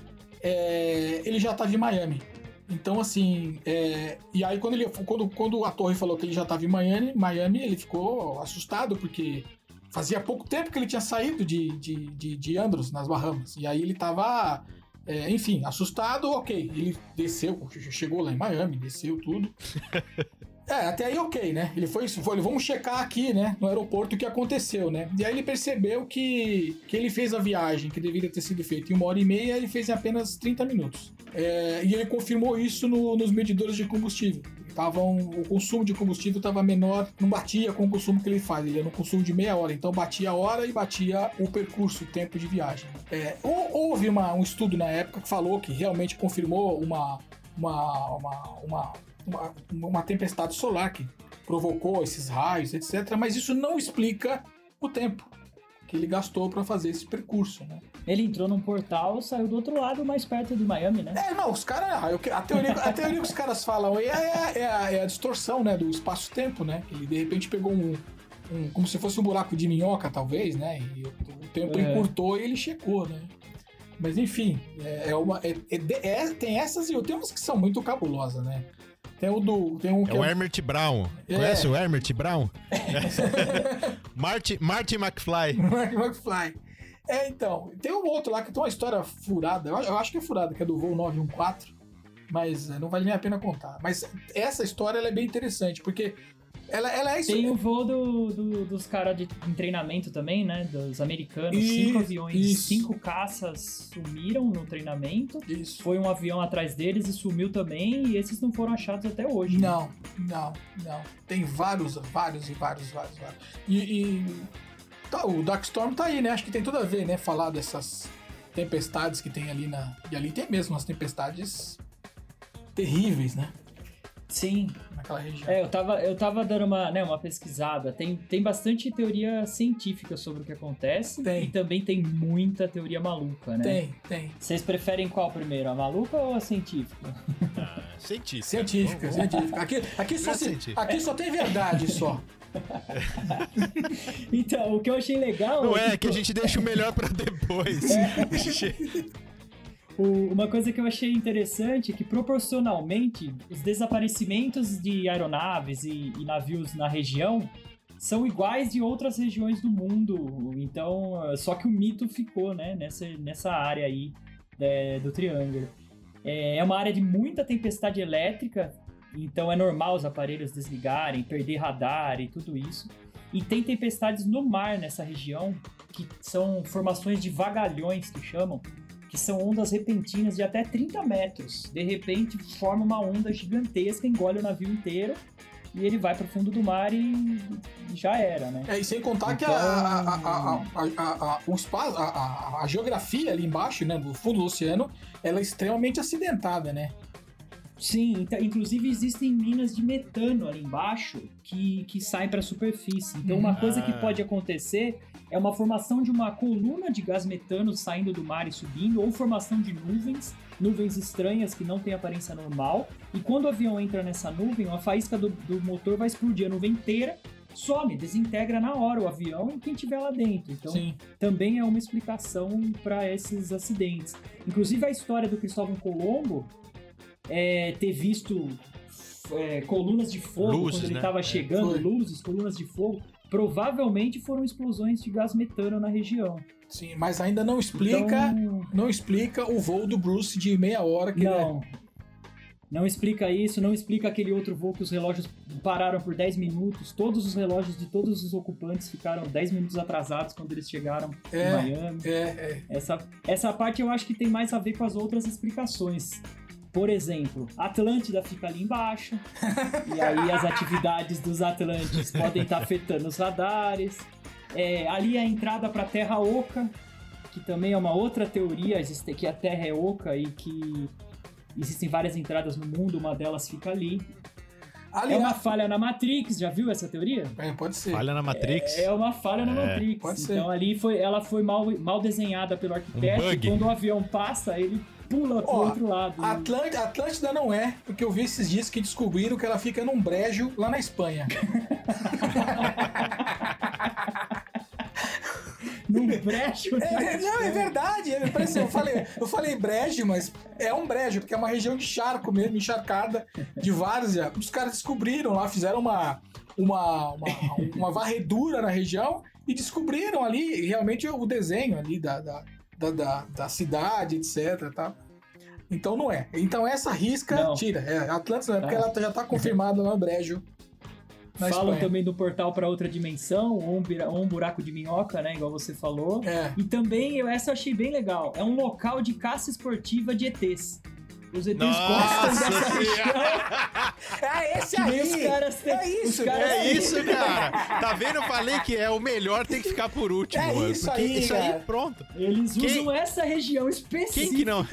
é, ele já estava em Miami. Então, assim, é, e aí quando, ele, quando, quando a torre falou que ele já estava em Miami, Miami, ele ficou assustado, porque fazia pouco tempo que ele tinha saído de, de, de, de Andros, nas Bahamas. E aí ele estava É, enfim, assustado, ok. Ele desceu, chegou lá em Miami, desceu tudo. É, até aí ok, né? Ele foi, foi, vamos checar aqui, né, no aeroporto o que aconteceu, né? E aí ele percebeu que, que ele fez a viagem que deveria ter sido feita em uma hora e meia, ele fez em apenas 30 minutos. É, e ele confirmou isso no- nos medidores de combustível. Tavam, o consumo de combustível estava menor, não batia com o consumo que ele faz, ele ia no consumo de meia hora, então batia a hora e batia o percurso, o tempo de viagem. É, hou- houve uma- um estudo na época que falou que realmente confirmou uma, uma, uma, uma, uma tempestade solar que provocou esses raios, etc. Mas isso não explica o tempo que ele gastou para fazer esse percurso, né? Ele entrou num portal, saiu do outro lado, mais perto de Miami, né? É, não, os caras. A teoria, a teoria que os caras falam é, é, é a, é a distorção, né? Do espaço-tempo, né? Ele de repente pegou um, um- Como se fosse um buraco de minhoca, talvez, né? E o, tempo É. encurtou e ele checou, né? Mas enfim, é, é uma. é- é é- tem essas e umas que são muito cabulosas, né? Tem o do. Tem um É o Emmert Brown. É. Conhece o Emmert Brown? Marty, Marty McFly. Mark McFly. É, então. Tem um outro lá que tem uma história furada. Eu, acho- eu acho que é furada, que é do voo 914. Mas é, não vale nem a pena contar. Mas essa história é bem interessante, porque ela, ela é isso. Tem o voo do, do- dos caras de em treinamento também, né? Dos americanos. Isso, cinco aviões, isso. cinco caças sumiram no treinamento. Isso. Foi um avião atrás deles e sumiu também. E esses não foram achados até hoje. né? Não, não, não. Tem vários, vários e vários, vários, vários. E, e tá, o Darkstorm tá aí, né? Acho que tem tudo a ver, né? Falar dessas tempestades que tem ali na. E ali tem mesmo umas tempestades terríveis, né? Sim. Naquela região. É, eu tava, eu tava dando uma, né, uma pesquisada. Tem, tem bastante teoria científica sobre o que acontece. Tem. E também tem muita teoria maluca, né? Tem, tem. Vocês preferem qual primeiro? A maluca ou a científica? Científica. Científica, Vamos- vamos- científica. Aqui, aqui, só, É científica. aqui só tem verdade só. Então, o que eu achei legal. Não é, que que a gente deixa o melhor pra depois. O- uma coisa que eu achei interessante é que proporcionalmente os desaparecimentos de aeronaves e, e navios na região são iguais de outras regiões do mundo. Então, só que o mito ficou, né, nessa, nessa área aí é, do Triângulo. É, é uma área de muita tempestade elétrica, então é normal os aparelhos desligarem, perder radar e tudo isso. E tem tempestades no mar nessa região, que são formações de vagalhões que chamam, que são ondas repentinas de até 30 metros. De repente, forma uma onda gigantesca, engole o navio inteiro e ele vai para o fundo do mar e já era, né? É, e sem contar que a, Então- a, a, a, a, a- o espaço, a, a, a geografia ali embaixo, né, do fundo do oceano, ela é extremamente acidentada, né? Sim, inclusive existem minas de metano ali embaixo que, que saem para a superfície. Então, uma coisa que Ah. pode acontecer é uma formação de uma coluna de gás metano saindo do mar e subindo, ou formação de nuvens, nuvens estranhas que não têm aparência normal. E quando o avião entra nessa nuvem, a faísca do, do motor vai explodir a nuvem inteira, some, desintegra na hora o avião e quem tiver lá dentro. Então, Sim. também é uma explicação para esses acidentes. Inclusive a história do Cristóvão Colombo é, ter visto é, colunas de fogo Luzes, quando ele né? estava É. chegando, Foi. luzes, colunas de fogo, provavelmente foram explosões de gás metano na região. Sim, mas ainda não explica, Então, não explica o voo do Bruce de meia hora que não. Não explica isso, não explica aquele outro voo que os relógios pararam por 10 minutos. Todos os relógios de todos os ocupantes ficaram 10 minutos atrasados quando eles chegaram É. em Miami. É, é. Essa, essa parte eu acho que tem mais a ver com as outras explicações. Por exemplo, Atlântida fica ali embaixo, e aí as atividades dos Atlantes podem estar afetando os radares. É, ali é a entrada para a Terra Oca, que também é uma outra teoria, existe, que a Terra é oca e que existem várias entradas no mundo, uma delas fica ali. É Aliás, uma falha na Matrix, já viu essa teoria? é, pode ser. Falha na Matrix. É uma falha na É, Matrix. pode ser. Então ali foi, ela foi mal, mal desenhada pelo arquiteto. Um bug. e quando o avião passa, ele pula pro Ó, outro lado. A Atlântida, a Atlântida não é, porque eu vi esses dias que descobriram que ela fica num brejo lá na Espanha. Num brecho. É, não, é verdade. é, parece- eu, falei, eu falei brejo, mas é um brejo, porque é uma região de charco mesmo, encharcada de várzea. Os caras descobriram lá, fizeram uma, uma, uma, uma varredura na região e descobriram ali realmente o desenho ali da, da, da, da, da cidade, etc. Tá? Então não é. Então essa risca, Não. tira. É, Atlantis não é, porque Ah. ela já tá confirmada no Brejo. Falam Espanha. também do portal para outra dimensão, ou um, ou um buraco de minhoca, né? Igual você falou. É. E também, eu, essa eu achei bem legal. É um local de caça esportiva de ETs. Os ETs gostam Nossa dessa região. senhora! É esse Que aí! os caras têm- é isso, os caras É têm- isso, cara! Tá vendo? Eu falei que é o melhor, tem que ficar por último, É mano. isso Porque aí, isso aí, pronto. Eles Quem- usam essa região específica Quem que não?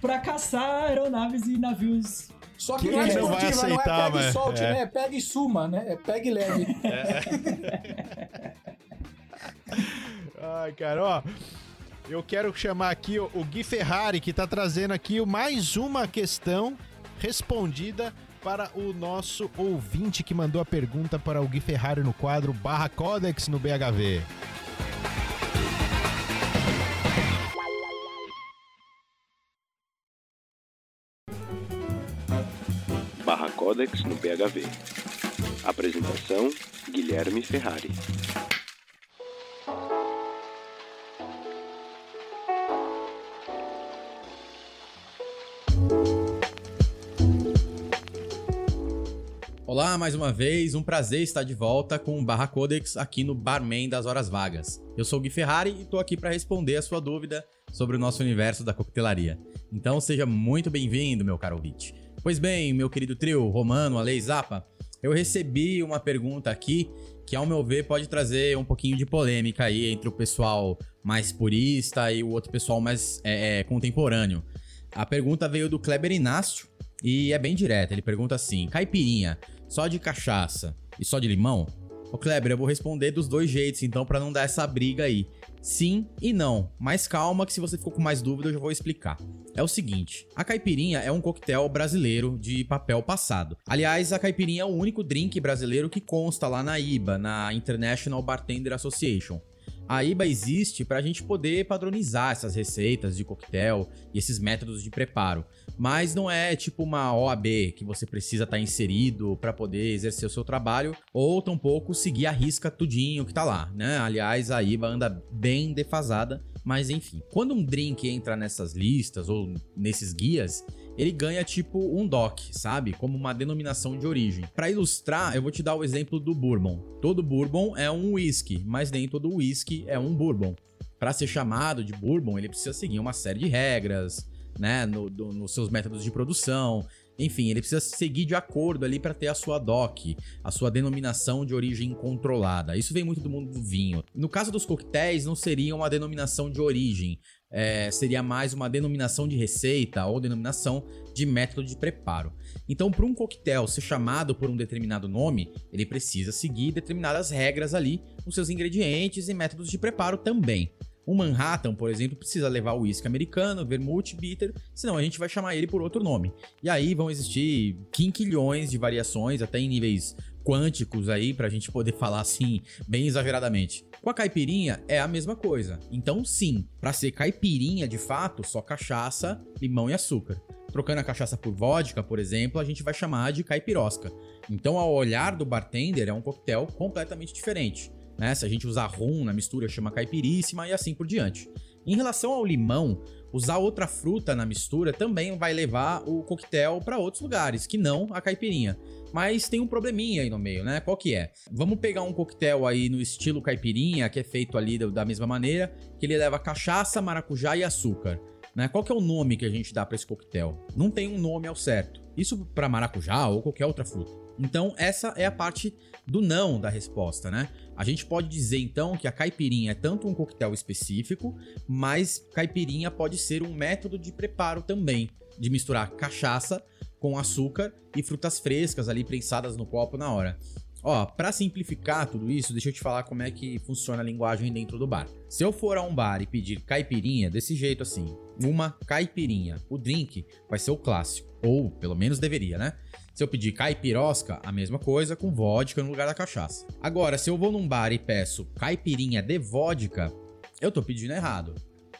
pra caçar aeronaves e navios. Só que Quem não é que não vai esportiva, não é aceitar, pega e mas- solte, é. né? É pega e suma, né? É pega e leve. Ai, cara, ó. Eu quero chamar aqui o, Gui Ferrari, que tá trazendo aqui mais uma questão respondida para o nosso ouvinte que mandou a pergunta para o Gui Ferrari no quadro Barra Codex no BHV. Barra Codex no PHV. Apresentação: Guilherme Ferrari. Olá, mais uma vez, um prazer estar de volta com o Barra Codex aqui no Barman das Horas Vagas. Eu sou o Gui Ferrari e estou aqui para responder a sua dúvida sobre o nosso universo da coquetelaria. Então seja muito bem-vindo, meu caro ouvinte. Pois bem, meu querido trio, Romano, Ale e Zapa, eu recebi uma pergunta aqui que, ao meu ver, pode trazer um pouquinho de polêmica aí entre o pessoal mais purista e o outro pessoal mais é, é, contemporâneo. A pergunta veio do Kleber Inácio e é bem direta. Ele pergunta assim: caipirinha, só de cachaça e só de limão? Ô Kleber, eu vou responder dos dois jeitos, então, pra não dar essa briga aí. Sim e não, mas calma que se você ficou com mais dúvida eu já vou explicar. É o seguinte, a caipirinha é um coquetel brasileiro de papel passado. Aliás, a caipirinha é o único drink brasileiro que consta lá na IBA, na International Bartender Association. A IBA existe para a gente poder padronizar essas receitas de coquetel e esses métodos de preparo, mas não é tipo uma OAB que você precisa estar inserido para poder exercer o seu trabalho ou tampouco seguir a risca tudinho que tá lá, né? Aliás, a IBA anda bem defasada, mas enfim. Quando um drink entra nessas listas ou nesses guias, ele ganha tipo um DOC, sabe? Como uma denominação de origem. Para ilustrar, eu vou te dar o exemplo do bourbon. Todo bourbon é um whisky, mas nem todo whisky é um bourbon. Para ser chamado de bourbon, ele precisa seguir uma série de regras, né, no, do- nos seus métodos de produção. Enfim, ele precisa seguir de acordo ali para ter a sua DOC, a sua denominação de origem controlada. Isso vem muito do mundo do vinho. No caso dos coquetéis, não seria uma denominação de origem, é, seria mais uma denominação de receita ou denominação de método de preparo. Então, para um coquetel ser chamado por um determinado nome, ele precisa seguir determinadas regras ali nos seus ingredientes e métodos de preparo também. Um Manhattan, por exemplo, precisa levar o uísque americano, vermouth, bitter, senão a gente vai chamar ele por outro nome. E aí vão existir quinquilhões de variações, até em níveis quânticos aí, pra gente poder falar assim, bem exageradamente. Com a caipirinha é a mesma coisa. Então, sim, pra ser caipirinha de fato, só cachaça, limão e açúcar. Trocando a cachaça por vodka, por exemplo, a gente vai chamar de caipirosca. Então, ao olhar do bartender, é um coquetel completamente diferente. Né? Se a gente usar rum na mistura, chama caipiríssima e assim por diante. Em relação ao limão, usar outra fruta na mistura também vai levar o coquetel para outros lugares, que não a caipirinha. Mas tem um probleminha aí no meio, né? Qual que é? Vamos pegar um coquetel aí no estilo caipirinha, que é feito ali da mesma maneira, que ele leva cachaça, maracujá e açúcar. Né? Qual que é o nome que a gente dá para esse coquetel? Não tem um nome ao certo. Isso para maracujá ou qualquer outra fruta. Então essa é a parte do não da resposta, né? A gente pode dizer então que a caipirinha é tanto um coquetel específico, mas caipirinha pode ser um método de preparo também, de misturar cachaça com açúcar e frutas frescas ali prensadas no copo na hora. Ó, para simplificar tudo isso, deixa eu te falar como é que funciona a linguagem dentro do bar. Se eu for a um bar e pedir caipirinha, desse jeito assim, uma caipirinha, o drink vai ser o clássico, ou pelo menos deveria, né? Se eu pedir caipirosca, a mesma coisa com vodka no lugar da cachaça. Agora, se eu vou num bar e peço caipirinha de vodka, eu tô pedindo errado.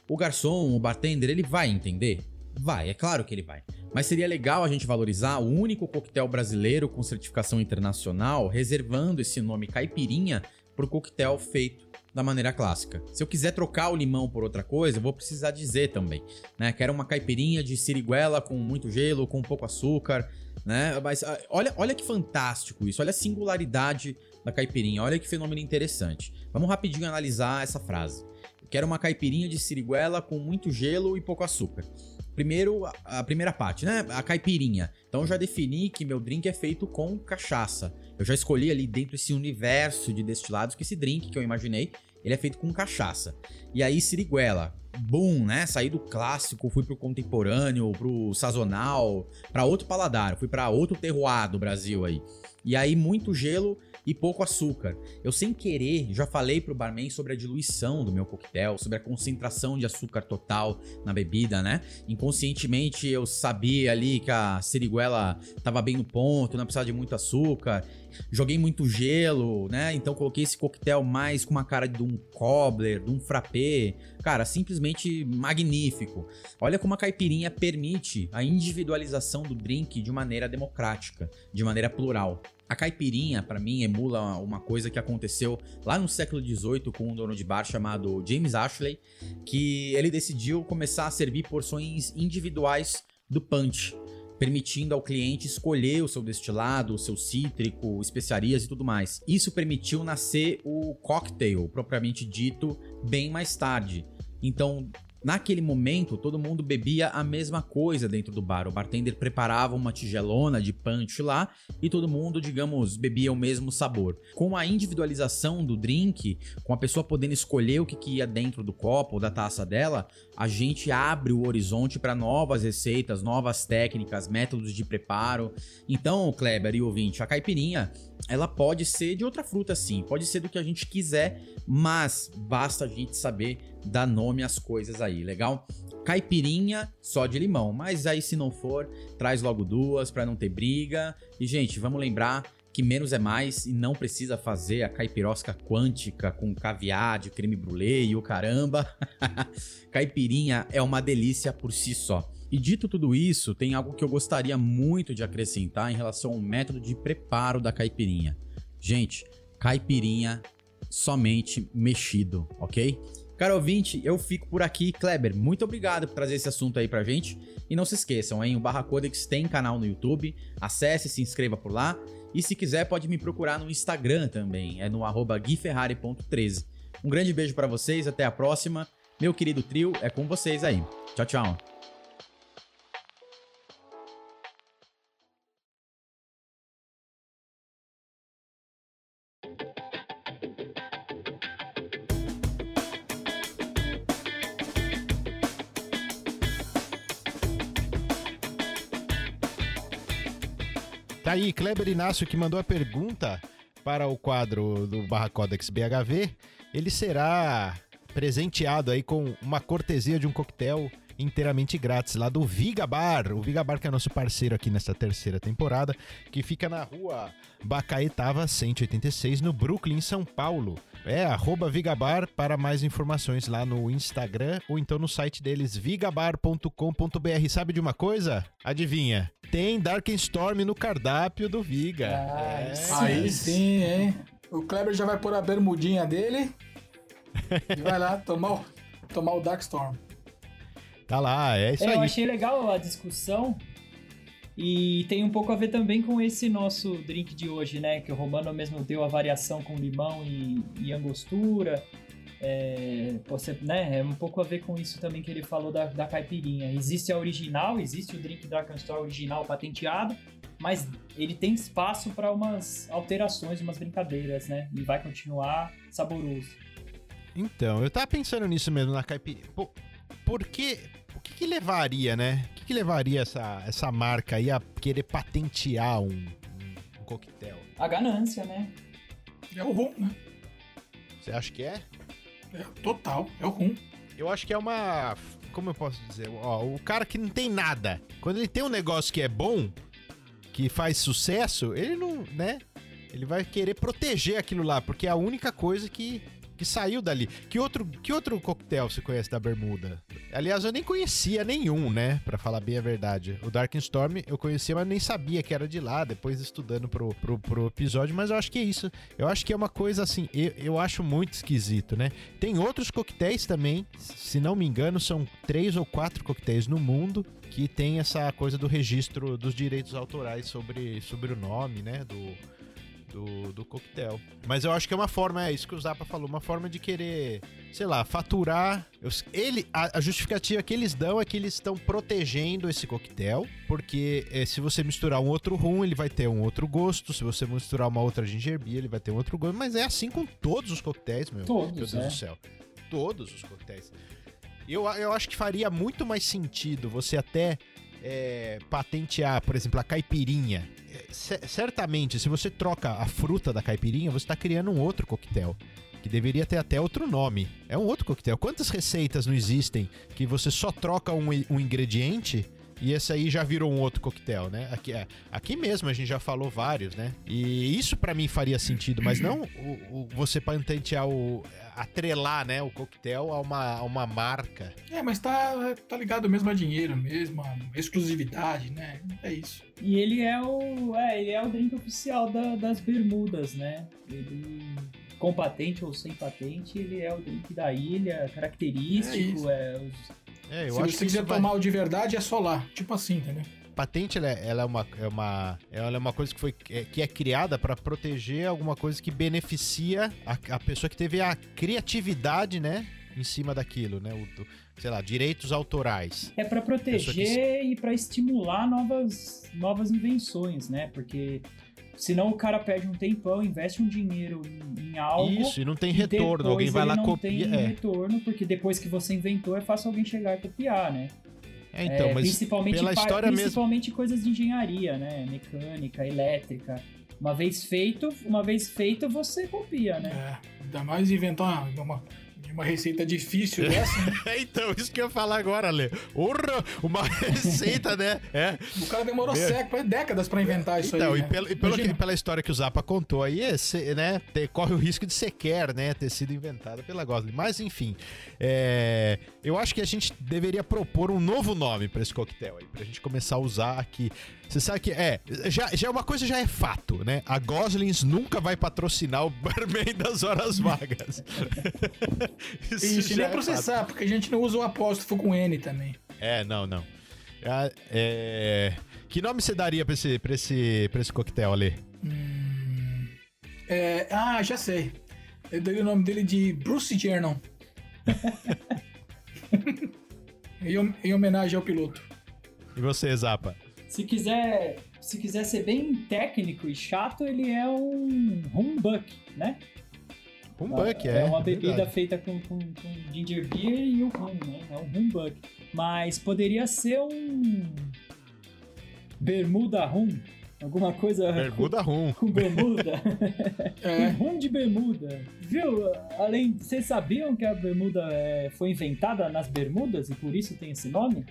O garçom, o bartender, ele vai entender? Vai, é claro que ele vai. Mas seria legal a gente valorizar o único coquetel brasileiro com certificação internacional, reservando esse nome caipirinha pro coquetel feito da maneira clássica. Se eu quiser trocar o limão por outra coisa, eu vou precisar dizer também, né? Quero uma caipirinha de siriguela com muito gelo, com pouco açúcar, né? Mas ah, olha, olha que fantástico isso, olha a singularidade da caipirinha, olha que fenômeno interessante. Vamos rapidinho analisar essa frase. Quero uma caipirinha de siriguela com muito gelo e pouco açúcar. Primeiro, a- primeira parte, né? A caipirinha. Então já defini que meu drink é feito com cachaça. Eu já escolhi ali dentro desse universo de destilados que esse drink que eu imaginei, ele é feito com cachaça. E aí siriguela. Boom, né? Saí do clássico, fui pro contemporâneo, pro sazonal, pra outro paladar, fui pra outro terroir do Brasil aí. E aí muito gelo e pouco açúcar. Eu sem querer já falei pro barman sobre a diluição do meu coquetel, sobre a concentração de açúcar total na bebida, né? Inconscientemente eu sabia ali que a siriguela tava bem no ponto, não precisava de muito açúcar. Joguei muito gelo, né? Então coloquei esse coquetel mais com uma cara de um cobbler, de um frappé. Cara, simplesmente magnífico. Olha como a caipirinha permite a individualização do drink de maneira democrática, de maneira plural. A caipirinha, pra mim, emula uma coisa que aconteceu lá no século XVIII com um dono de bar chamado James Ashley, que ele decidiu começar a servir porções individuais do punch, permitindo ao cliente escolher o seu destilado, o seu cítrico, especiarias e tudo mais. Isso permitiu nascer o cocktail, propriamente dito, bem mais tarde. Então, Naquele momento, todo mundo bebia a mesma coisa dentro do bar. O bartender preparava uma tigelona de punch lá e todo mundo, digamos, bebia o mesmo sabor. Com a individualização do drink, com a pessoa podendo escolher o que, que ia dentro do copo ou da taça dela, a gente abre o horizonte para novas receitas, novas técnicas, métodos de preparo. Então, Kleber e ouvinte, a caipirinha, ela pode ser de outra fruta sim, pode ser do que a gente quiser, mas basta a gente saber dar nome às coisas aí, legal? Caipirinha só de limão, mas aí se não for, traz logo duas para não ter briga. E gente, vamos lembrar que menos é mais e não precisa fazer a caipirosca quântica com caviar de creme brulee e o caramba. Caipirinha é uma delícia por si só. E dito tudo isso, tem algo que eu gostaria muito de acrescentar em relação ao método de preparo da caipirinha. Gente, caipirinha somente mexido, ok? Caro ouvinte, eu fico por aqui. Kleber, muito obrigado por trazer esse assunto aí pra gente. E não se esqueçam, hein? O Barra Codex tem canal no YouTube. Acesse, se inscreva por lá. E se quiser, pode me procurar no Instagram também. É no arroba guiferrari.13. Um grande beijo pra vocês, até a próxima. Meu querido trio, é com vocês aí. Tchau, tchau. Tá aí, Kleber Inácio que mandou a pergunta para o quadro do Barra Codex BHV. Ele será presenteado aí com uma cortesia de um coquetel inteiramente grátis lá do Viga Bar. O Viga Bar que é nosso parceiro aqui nessa terceira temporada, que fica na rua Bacaetava 186, no Brooklyn, São Paulo. É, arroba Vigabar para mais informações lá no Instagram ou então no site deles, vigabar.com.br. Sabe de uma coisa? Adivinha? Tem Darkenstorm no cardápio do Viga. Ah, É. sim. Aí sim, hein? O Kleber já vai pôr a bermudinha dele e vai lá tomar o, tomar o Darkstorm. Tá lá, é isso É, eu aí. achei legal a discussão e tem um pouco a ver também com esse nosso drink de hoje, né? Que o Romano mesmo deu a variação com limão e, e angostura. É, você, né, é um pouco a ver com isso também que ele falou da, da caipirinha. Existe a original, existe o drink Dark Store original patenteado, mas ele tem espaço para umas alterações, umas brincadeiras, né? E vai continuar saboroso. Então, eu tava pensando nisso mesmo na caipirinha. Pô, por que. O que, que levaria, né? O que, que levaria essa, essa marca aí a querer patentear um, um, um coquetel? A ganância, né? É o rum, né? Você acha que é? É, total, é o rum. Eu acho que é uma. Como eu posso dizer? Ó, o cara que não tem nada. Quando ele tem um negócio que é bom, que faz sucesso, ele não. né? Ele vai querer proteger aquilo lá, porque é a única coisa que, que saiu dali. Que outro, que outro coquetel você conhece da Bermuda? Aliás, eu nem conhecia nenhum, né? Pra falar bem a verdade. O Dark Storm eu conhecia, mas nem sabia que era de lá, depois estudando pro, pro, pro episódio. Mas eu acho que é isso. Eu acho que é uma coisa assim, eu, eu acho muito esquisito, né? Tem outros coquetéis também, se não me engano, são três ou quatro coquetéis no mundo que tem essa coisa do registro dos direitos autorais sobre, sobre o nome, né? Do, do, do coquetel. Mas eu acho que é uma forma, é isso que o Zapa falou, uma forma de querer, sei lá, faturar. Eu- ele, a, a justificativa que eles dão é que eles estão protegendo esse coquetel, porque eh, se você misturar um outro rum, ele vai ter um outro gosto. Se você misturar uma outra ginger beer, ele vai ter um outro gosto. Mas é assim com todos os coquetéis, meu. Todos, meu Deus é. do céu. Todos os coquetéis. Eu, eu acho que faria muito mais sentido você até é, patentear, por exemplo, a caipirinha. É, ce- certamente, se você troca a fruta da caipirinha, você está criando um outro coquetel. Que deveria ter até outro nome. É um outro coquetel. Quantas receitas não existem que você só troca um, um ingrediente e esse aí já virou um outro coquetel, né? Aqui, é, aqui mesmo a gente já falou vários, né? E isso pra mim faria sentido, mas não o, o- você patentear o. atrelar, né, o coquetel a uma, a uma marca. É, mas tá, tá ligado mesmo a dinheiro mesmo, a exclusividade, né? É isso. E ele é o. É, ele é o drink oficial da- das Bermudas, né? Ele. Com patente ou sem patente, ele é o drink da ilha, característico, é, os- É, eu Se acho você que quiser vai- tomar o de verdade, é só lá. Tipo assim, entendeu? patente ela, é- ela é uma é uma ela é uma coisa que foi é, que é criada para proteger alguma coisa que beneficia a, a pessoa que teve a criatividade, né, em cima daquilo, né, o, sei lá, direitos autorais. É pra Pessoa proteger e pra estimular novas, novas invenções, né? Porque senão o cara perde um tempão, investe um dinheiro em, em algo. Isso, e não tem retorno, alguém vai lá não copia, tem é. retorno, porque depois que você inventou é fácil alguém chegar e copiar, né? É, então, É, mas principalmente pela história mesmo. principalmente coisas de engenharia, né? Mecânica, elétrica. Uma vez feito, uma vez feito, você copia, né? É, ainda mais inventar uma, uma, uma receita difícil dessa, né? É, então, isso que eu ia falar agora, Lê. Urra, uma receita, né? É. O cara demorou Meu. séculos, décadas pra inventar isso Então, aí. e, né? pelo- e pelo pela história que o Zappa contou aí, esse, né, te- corre o risco de sequer, né, ter sido inventada pela Gosling. Mas, enfim, é, eu acho que a gente deveria propor um novo nome pra esse coquetel aí, pra gente começar a usar aqui. Você sabe que, é, já, já uma coisa já é fato, né? A Goslings nunca vai patrocinar o barman das horas vagas. Isso, já nem é processar, porque a gente não usa o apóstrofo com N também. é, não, não. Ah, é, Que nome você daria pra esse, pra esse, pra esse coquetel ali? Hum, é, ah, já sei. Eu dei o nome dele de Bruce Jernon. em homenagem ao piloto. E você, Zapa? Se quiser, se quiser ser bem técnico e chato, ele é um humbuck, né? Um buck, é. É uma bebida verdade. feita com, com, com ginger beer e o rum, né? É um humbuck. Mas poderia ser um bermuda rum, alguma coisa Bermuda rum. com, bermuda. É, Um rum de bermuda. Viu? Além, vocês sabiam que a bermuda é, foi inventada nas Bermudas e por isso tem esse nome?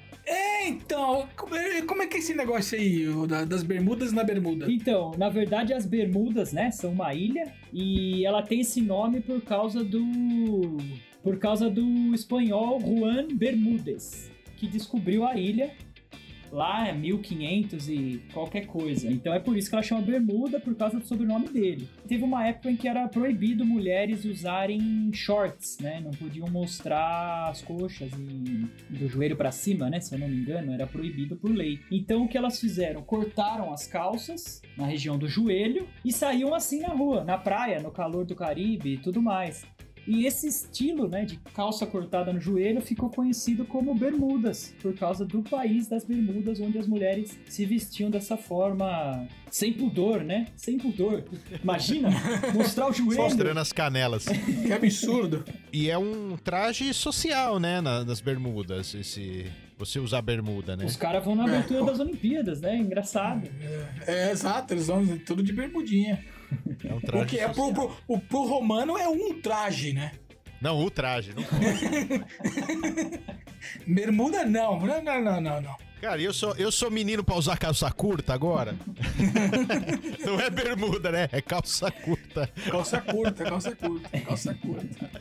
então, como é, é que é esse negócio aí, das bermudas na bermuda? Então, na verdade, as Bermudas, né, são uma ilha e ela tem esse nome por causa do por causa do espanhol Juan Bermúdez, que descobriu a ilha lá em 1500 e qualquer coisa. Então é por isso que ela chama Bermuda por causa do sobrenome dele. Teve uma época em que era proibido mulheres usarem shorts, né? Não podiam mostrar as coxas e do joelho pra cima, né? Se eu não me engano, era proibido por lei. Então o que elas fizeram? Cortaram as calças na região do joelho e saíam assim na rua, na praia, no calor do Caribe e tudo mais. E esse estilo, né, de calça cortada no joelho ficou conhecido como bermudas, por causa do país das bermudas, onde as mulheres se vestiam dessa forma sem pudor, né? Sem pudor. Imagina mostrar o joelho. Mostrando as canelas. Que absurdo. E é um traje social, né? na- nas bermudas. Esse. Você usar bermuda, né? Os caras vão na abertura das Olimpíadas, né? Engraçado. É, exato, eles vão tudo de bermudinha. É um traje. Porque é pro, pro, o- pro romano é um traje, né? Não, o traje. Não... Bermuda não, não, não, não, não. não. Cara, eu sou, eu sou menino pra usar calça curta agora? não é bermuda, né? É calça curta. Calça curta, calça curta, calça curta.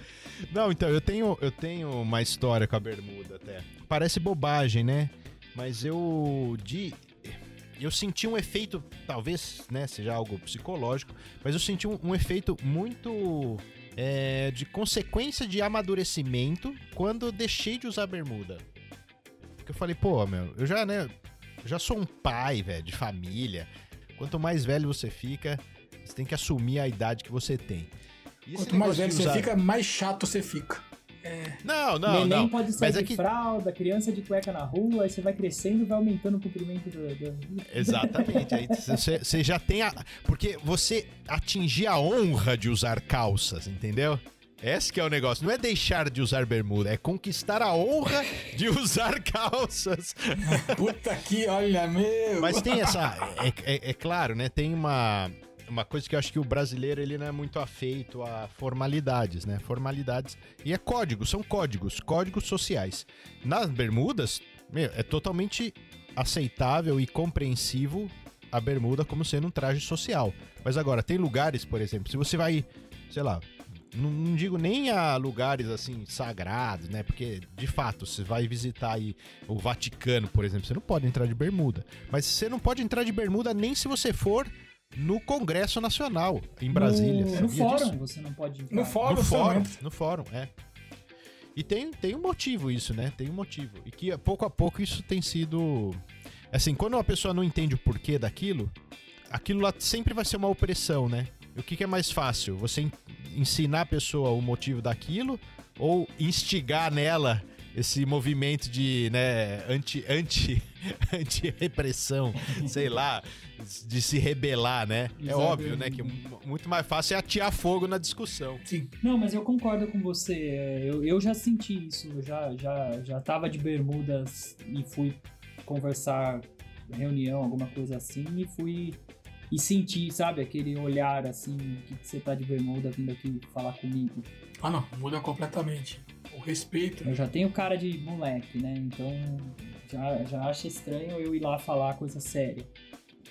Não, então, eu tenho, eu tenho uma história com a bermuda até. Parece bobagem, né? Mas eu de eu senti um efeito, talvez, né, seja algo psicológico, mas eu senti um, um efeito muito é, de consequência de amadurecimento quando eu deixei de usar bermuda. Porque eu falei, pô, meu, eu já, né, eu já sou um pai, velho, de família. Quanto mais velho você fica, você tem que assumir a idade que você tem. Quanto mais velho de você usar- fica, mais chato você fica. Não, não, Neném não. pode sair Mas é de que fralda, criança de cueca na rua, aí você vai crescendo e vai aumentando o comprimento do. do- Exatamente. Aí você você já tem a. Porque você atingir a honra de usar calças, entendeu? Esse que é o negócio. Não é deixar de usar bermuda, é conquistar a honra de usar calças. Puta que, olha, meu. Mas tem essa. É, é- é claro, né? Tem uma. Uma coisa que eu acho que o brasileiro ele não é muito afeito a formalidades, né? Formalidades. E é códigos, são códigos, códigos sociais. Nas bermudas, meu, é totalmente aceitável e compreensivo a bermuda como sendo um traje social. Mas agora, tem lugares, por exemplo, se você vai, sei lá, não, não digo nem a lugares assim sagrados, né? Porque de fato, você vai visitar aí o Vaticano, por exemplo, você não pode entrar de bermuda. Mas você não pode entrar de bermuda nem se você for no Congresso Nacional em Brasília. No, no fórum disso? você não pode entrar. No fórum, no fórum, no fórum, é. E tem, tem um motivo isso, né? Tem um motivo. E que pouco a pouco isso tem sido. Assim, quando uma pessoa não entende o porquê daquilo, aquilo lá sempre vai ser uma opressão, né? E o que, que é mais fácil? Você en- ensinar a pessoa o motivo daquilo ou instigar nela esse movimento de, né, anti, anti, anti-repressão, sei lá, de se rebelar, né? É Exato. óbvio, né, que mu- muito mais fácil é atear fogo na discussão. Sim. Não, mas eu concordo com você. é, Eu, eu já senti isso. Eu já, já, já tava de bermudas e fui conversar, reunião, alguma coisa assim, e fui. E senti, sabe, aquele olhar assim, o que, que você tá de bermuda vindo aqui falar comigo. Ah, não, muda completamente. Respeito. Eu já tenho cara de moleque, né? Então já, já acho estranho eu ir lá falar coisa séria.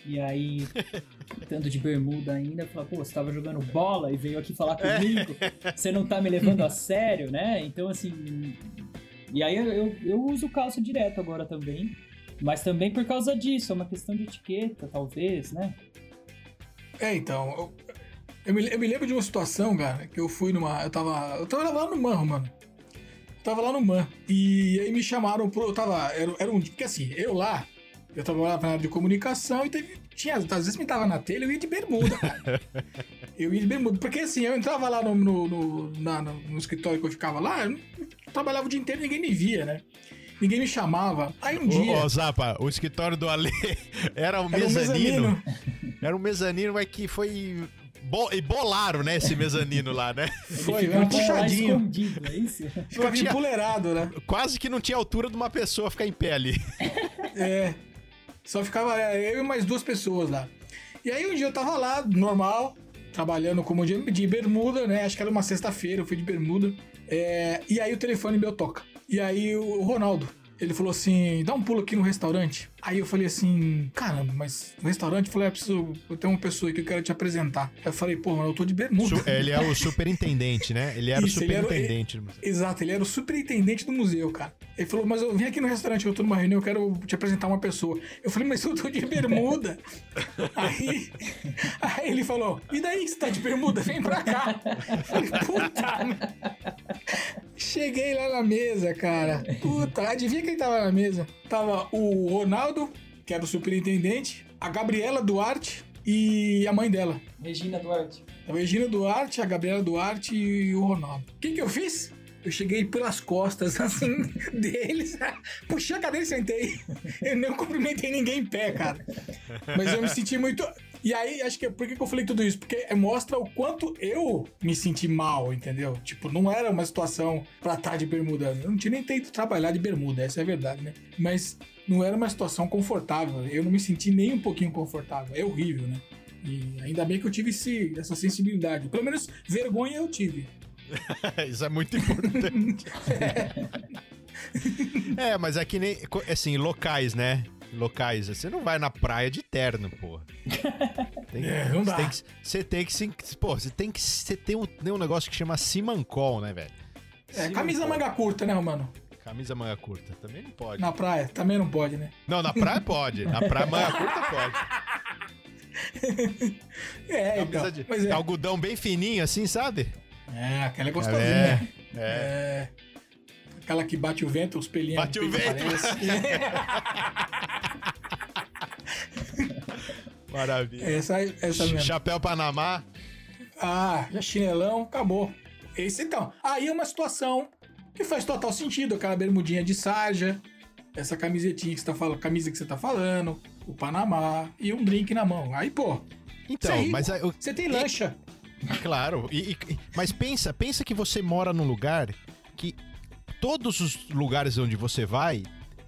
E aí, tanto de bermuda ainda, falar, pô, você tava jogando bola e veio aqui falar comigo, você não tá me levando a sério, né? Então, assim. E aí eu, eu, eu uso calça direto agora também. Mas também por causa disso, é uma questão de etiqueta, talvez, né? É, então, eu, eu, me, eu me lembro de uma situação, cara, que eu fui numa. Eu tava. Eu tava lá no Man, mano. Tava lá no Man. E aí me chamaram pro. Eu tava. Era, era um. Porque assim, eu lá, eu trabalhava na área de comunicação e teve. Tinha, às vezes me tava na telha, eu ia de bermuda, cara. eu ia de bermuda. Porque assim, eu entrava lá no, no, no, na- no- escritório que eu ficava lá, eu trabalhava o dia inteiro e ninguém me via, né? Ninguém me chamava. Aí um dia. Ô, ô, Zapa, o escritório do Ale era um mezanino. Era um mezanino, mas que foi. Bo... E bolaram, né, esse mezanino lá, né? Foi, era um lá puxadinho. escondido, é isso? Ficava tinha- empoleirado, né? Quase que não tinha altura de uma pessoa ficar em pé ali. É. Só ficava é, eu e mais duas pessoas lá. E aí um dia eu tava lá, normal, trabalhando como de, de bermuda, né? Acho que era uma sexta-feira, eu fui de bermuda. É, e aí o telefone meu toca. E aí o, o Ronaldo, ele falou assim: dá um pulo aqui no restaurante. Aí eu falei assim: caramba, mas no restaurante? Eu falei: é, preciso, eu tenho uma pessoa aqui que eu quero te apresentar. Aí eu falei: pô, mas eu tô de bermuda. Su- Ele é o superintendente, né? Ele era Isso, o ele era superintendente. Exato, ele era o superintendente do museu, cara. Ele falou, mas eu vim aqui no restaurante, eu tô numa reunião, eu quero te apresentar uma pessoa. Eu falei, mas eu tô de bermuda. aí, aí ele falou, e daí você tá de bermuda? Vem pra cá. Eu falei, puta. Cheguei lá na mesa, cara. Puta, adivinha quem tava na mesa? Tava o Ronaldo, que era o superintendente, a Gabriela Duarte e a mãe dela. Regina Duarte. A Regina Duarte, a Gabriela Duarte e o Ronaldo. O que, que eu fiz? Eu cheguei pelas costas, assim, deles, puxei a cadeira e sentei. Eu não cumprimentei ninguém em pé, cara. Mas eu me senti muito. E aí, acho que. Por que, que eu falei tudo isso? Porque mostra o quanto eu me senti mal, entendeu? Tipo, não era uma situação pra estar de bermuda. Eu não tinha nem tentado trabalhar de bermuda, essa é a verdade, né? Mas não era uma situação confortável. Eu não me senti nem um pouquinho confortável. É horrível, né? E ainda bem que eu tive esse, essa sensibilidade. Pelo menos vergonha eu tive. Isso é muito importante. é, mas é que nem. Assim, locais, né? Locais. Você não vai na praia de terno, porra. Tem, É, não você dá. Tem que, você tem que. se- Pô, você tem que. Você tem um, tem um negócio que chama Simancol, né, velho? É, camisa manga curta, né, mano? Camisa manga curta. Também não pode. Na praia, também não pode, né? Não, na praia pode. Na praia manga curta pode. É, então. Camisa de Mas é, algodão bem fininho, assim, sabe? é, aquela é gostosinha. É, É. é. Aquela que bate o vento, os pelinhos. Bate o vento. Maravilha. essa, essa mesmo. Chapéu Panamá. Ah, já chinelão, acabou. Esse então. Aí é uma situação que faz total sentido. Aquela bermudinha de sarja, essa camisetinha que você tá falando, camisa que você tá falando, o Panamá e um drink na mão. Aí, pô, Então, aí, mas aí, eu- você tem lancha. claro. e- e- mas pensa, pensa que você mora num lugar que todos os lugares onde você vai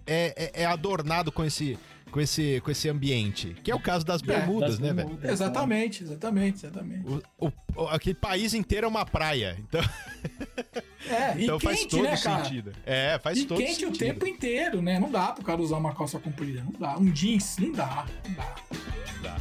é, é- é adornado com esse, com esse, com esse ambiente. Que é o caso das bermudas, Das né, velho? bermudas, Exatamente, exatamente, exatamente. O, o- aquele país inteiro é uma praia. Então, É, e então faz quente, todo né, cara? sentido. É, faz E todo quente sentido. o tempo inteiro, né? Não dá pro cara usar uma calça comprida. Não dá. Um jeans, não dá. Não dá. Dá.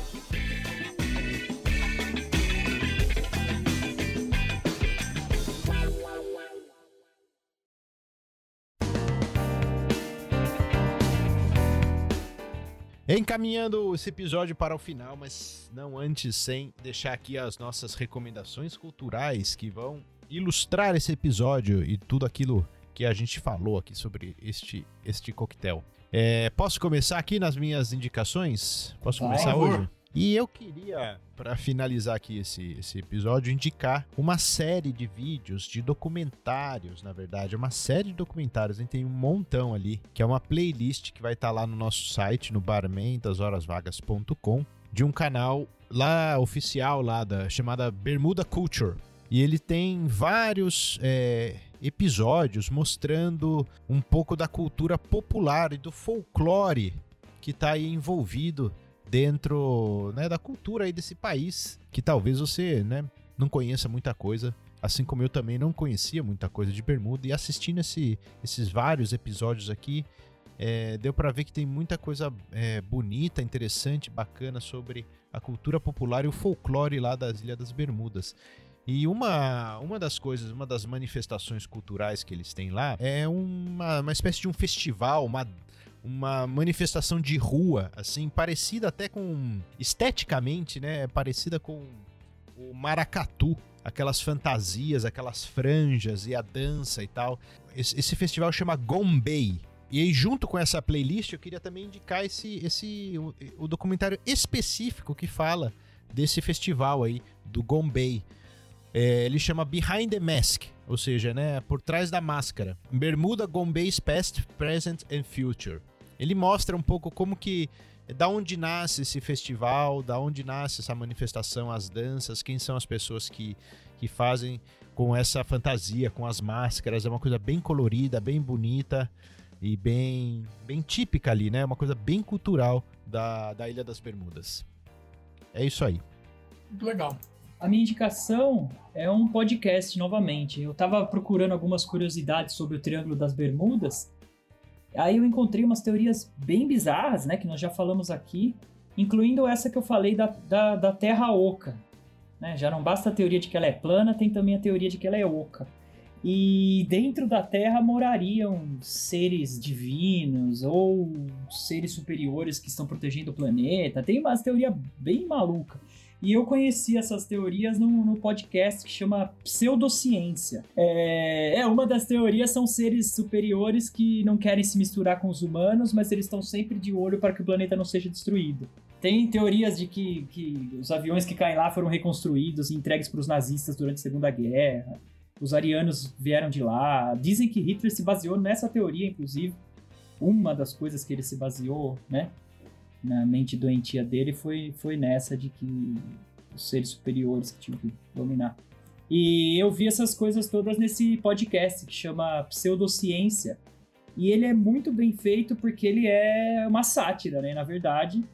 Encaminhando esse episódio para o final, mas não antes sem deixar aqui as nossas recomendações culturais que vão ilustrar esse episódio e tudo aquilo que a gente falou aqui sobre este, este coquetel. É, posso começar aqui nas minhas indicações? Posso começar hoje? E eu queria, para finalizar aqui esse, esse episódio, indicar uma série de vídeos, de documentários, na verdade, uma série de documentários, a gente tem um montão ali, que é uma playlist que vai estar lá no nosso site, no barman-das-horas-vagas.com, de um canal lá oficial lá da chamada Bermuda Culture. E ele tem vários é, episódios mostrando um pouco da cultura popular e do folclore que está aí envolvido dentro né, da cultura aí desse país, que talvez você né, não conheça muita coisa, assim como eu também não conhecia muita coisa de Bermuda, e assistindo esse- esses vários episódios aqui, é, deu para ver que tem muita coisa é, bonita, interessante, bacana sobre a cultura popular e o folclore lá das Ilhas das Bermudas. E uma, uma das coisas, uma das manifestações culturais que eles têm lá é uma, uma espécie de um festival, uma, uma manifestação de rua, assim, parecida até com. esteticamente, né? Parecida com o maracatu. Aquelas fantasias, aquelas franjas e a dança e tal. Esse, esse festival chama Gombay. E aí, junto com essa playlist, eu queria também indicar esse, esse o, o documentário específico que fala desse festival aí, do Gombay. É, ele chama Behind the Mask, ou seja, né, por trás da máscara. Bermuda Gombay's Past, Present and Future. Ele mostra um pouco como que da onde nasce esse festival, da onde nasce essa manifestação, as danças, quem são as pessoas que, que fazem com essa fantasia, com as máscaras. É uma coisa bem colorida, bem bonita e bem, bem típica ali, né? Uma coisa bem cultural da, da Ilha das Bermudas. É isso aí. Muito legal. A minha indicação é um podcast novamente. Eu tava procurando algumas curiosidades sobre o Triângulo das Bermudas. Aí eu encontrei umas teorias bem bizarras, né? Que nós já falamos aqui, incluindo essa que eu falei da, da, da Terra Oca. Né? Já não basta a teoria de que ela é plana, tem também a teoria de que ela é oca. E dentro da Terra morariam seres divinos ou seres superiores que estão protegendo o planeta. Tem umas teorias bem malucas. E eu conheci essas teorias no, no podcast que chama Pseudociência. É, é, uma das teorias são seres superiores que não querem se misturar com os humanos, mas eles estão sempre de olho para que o planeta não seja destruído. Tem teorias de que, que os aviões que caem lá foram reconstruídos e entregues para os nazistas durante a Segunda Guerra. Os arianos vieram de lá. Dizem que Hitler se baseou nessa teoria, inclusive. Uma das coisas que ele se baseou, né? Na mente doentia dele foi, foi nessa de que os seres superiores que tinham que dominar. E eu vi essas coisas todas nesse podcast que chama Pseudociência. E ele é muito bem feito porque ele é uma sátira, né? Na verdade,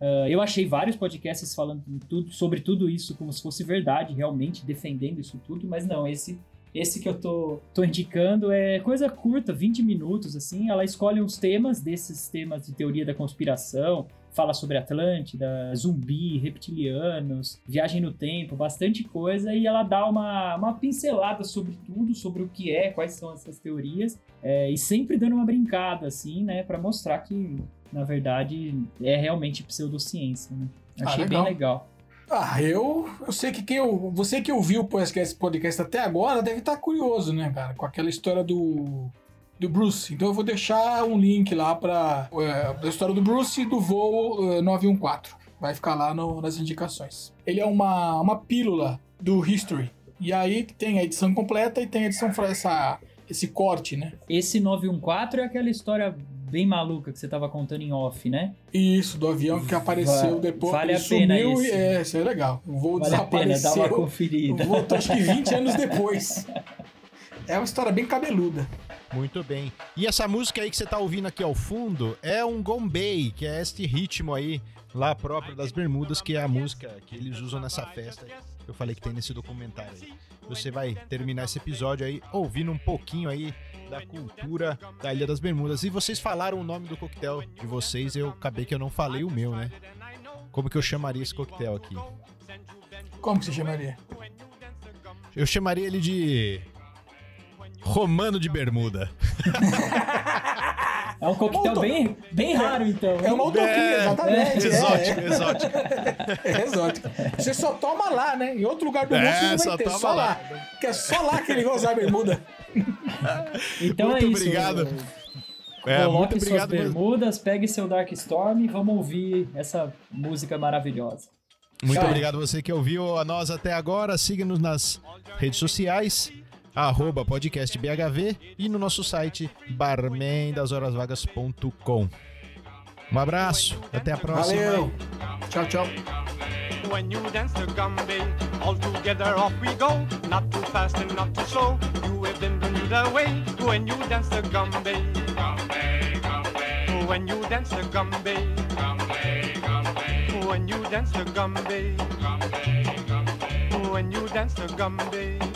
uh, eu achei vários podcasts falando tudo, sobre tudo isso como se fosse verdade, realmente defendendo isso tudo, mas não, esse esse que eu tô, tô indicando é coisa curta, 20 minutos, assim. Ela escolhe uns temas desses temas de teoria da conspiração, fala sobre Atlântida, zumbi, reptilianos, viagem no tempo, bastante coisa, e ela dá uma, uma pincelada sobre tudo, sobre o que é, quais são essas teorias, é, e sempre dando uma brincada, assim, né, para mostrar que, na verdade, é realmente pseudociência, né? Achei Ah, bem legal. Ah, eu, eu sei que quem eu, você que ouviu o podcast, até agora deve estar curioso, né, cara, com aquela história do do Bruce. Então eu vou deixar um link lá para a história do Bruce e do voo eh, 914. Vai ficar lá no- nas indicações. Ele é uma, uma pílula do History. E aí tem a edição completa e tem a edição essa esse corte, né? Esse 914 é aquela história bem maluca que você tava contando em off, né? Isso, do avião que apareceu Va- depois. vale a pena sumiu esse. e é, isso é legal. O voo Vale a pena desapareceu. dar uma conferida. Voltou acho que 20 anos depois. É uma história bem cabeluda. Muito bem. E essa música aí que você tá ouvindo aqui ao fundo é um gombei, que é este ritmo aí lá próprio das Bermudas, que é a música que eles usam nessa festa. Eu falei que tem nesse documentário aí. Você vai terminar esse episódio aí ouvindo um pouquinho aí da cultura da Ilha das Bermudas. E vocês falaram o nome do coquetel de vocês, eu acabei que eu não falei o meu, né? Como que eu chamaria esse coquetel aqui? Como que você chamaria? Eu chamaria ele de Romano de Bermuda. É um coquetel bem, bem raro, então. É uma utopia, É, exatamente. é, Exótico, exótico. É, exótico. Você só toma lá, né? Em outro lugar do mundo É, você não só vai ter, toma só lá. lá. Que é só lá que ele vai usar a bermuda. Então Muito é isso. obrigado. É, Coloque muito suas obrigado. por- bermudas, pegue seu Dark Storm e vamos ouvir essa música maravilhosa. Muito Tchau. obrigado você que ouviu a nós até agora. Siga-nos nas redes sociais, arroba podcastbhv e no nosso site barmendashorasvagas.com. Um abraço, até a próxima. Valeu. Tchau, tchau. When you dance the gumby, all together off we go. Not too fast and not too slow. You will then Bermuda way. When you dance the gumby, when you dance the gumby, when you dance the gumby, when you dance the gumby.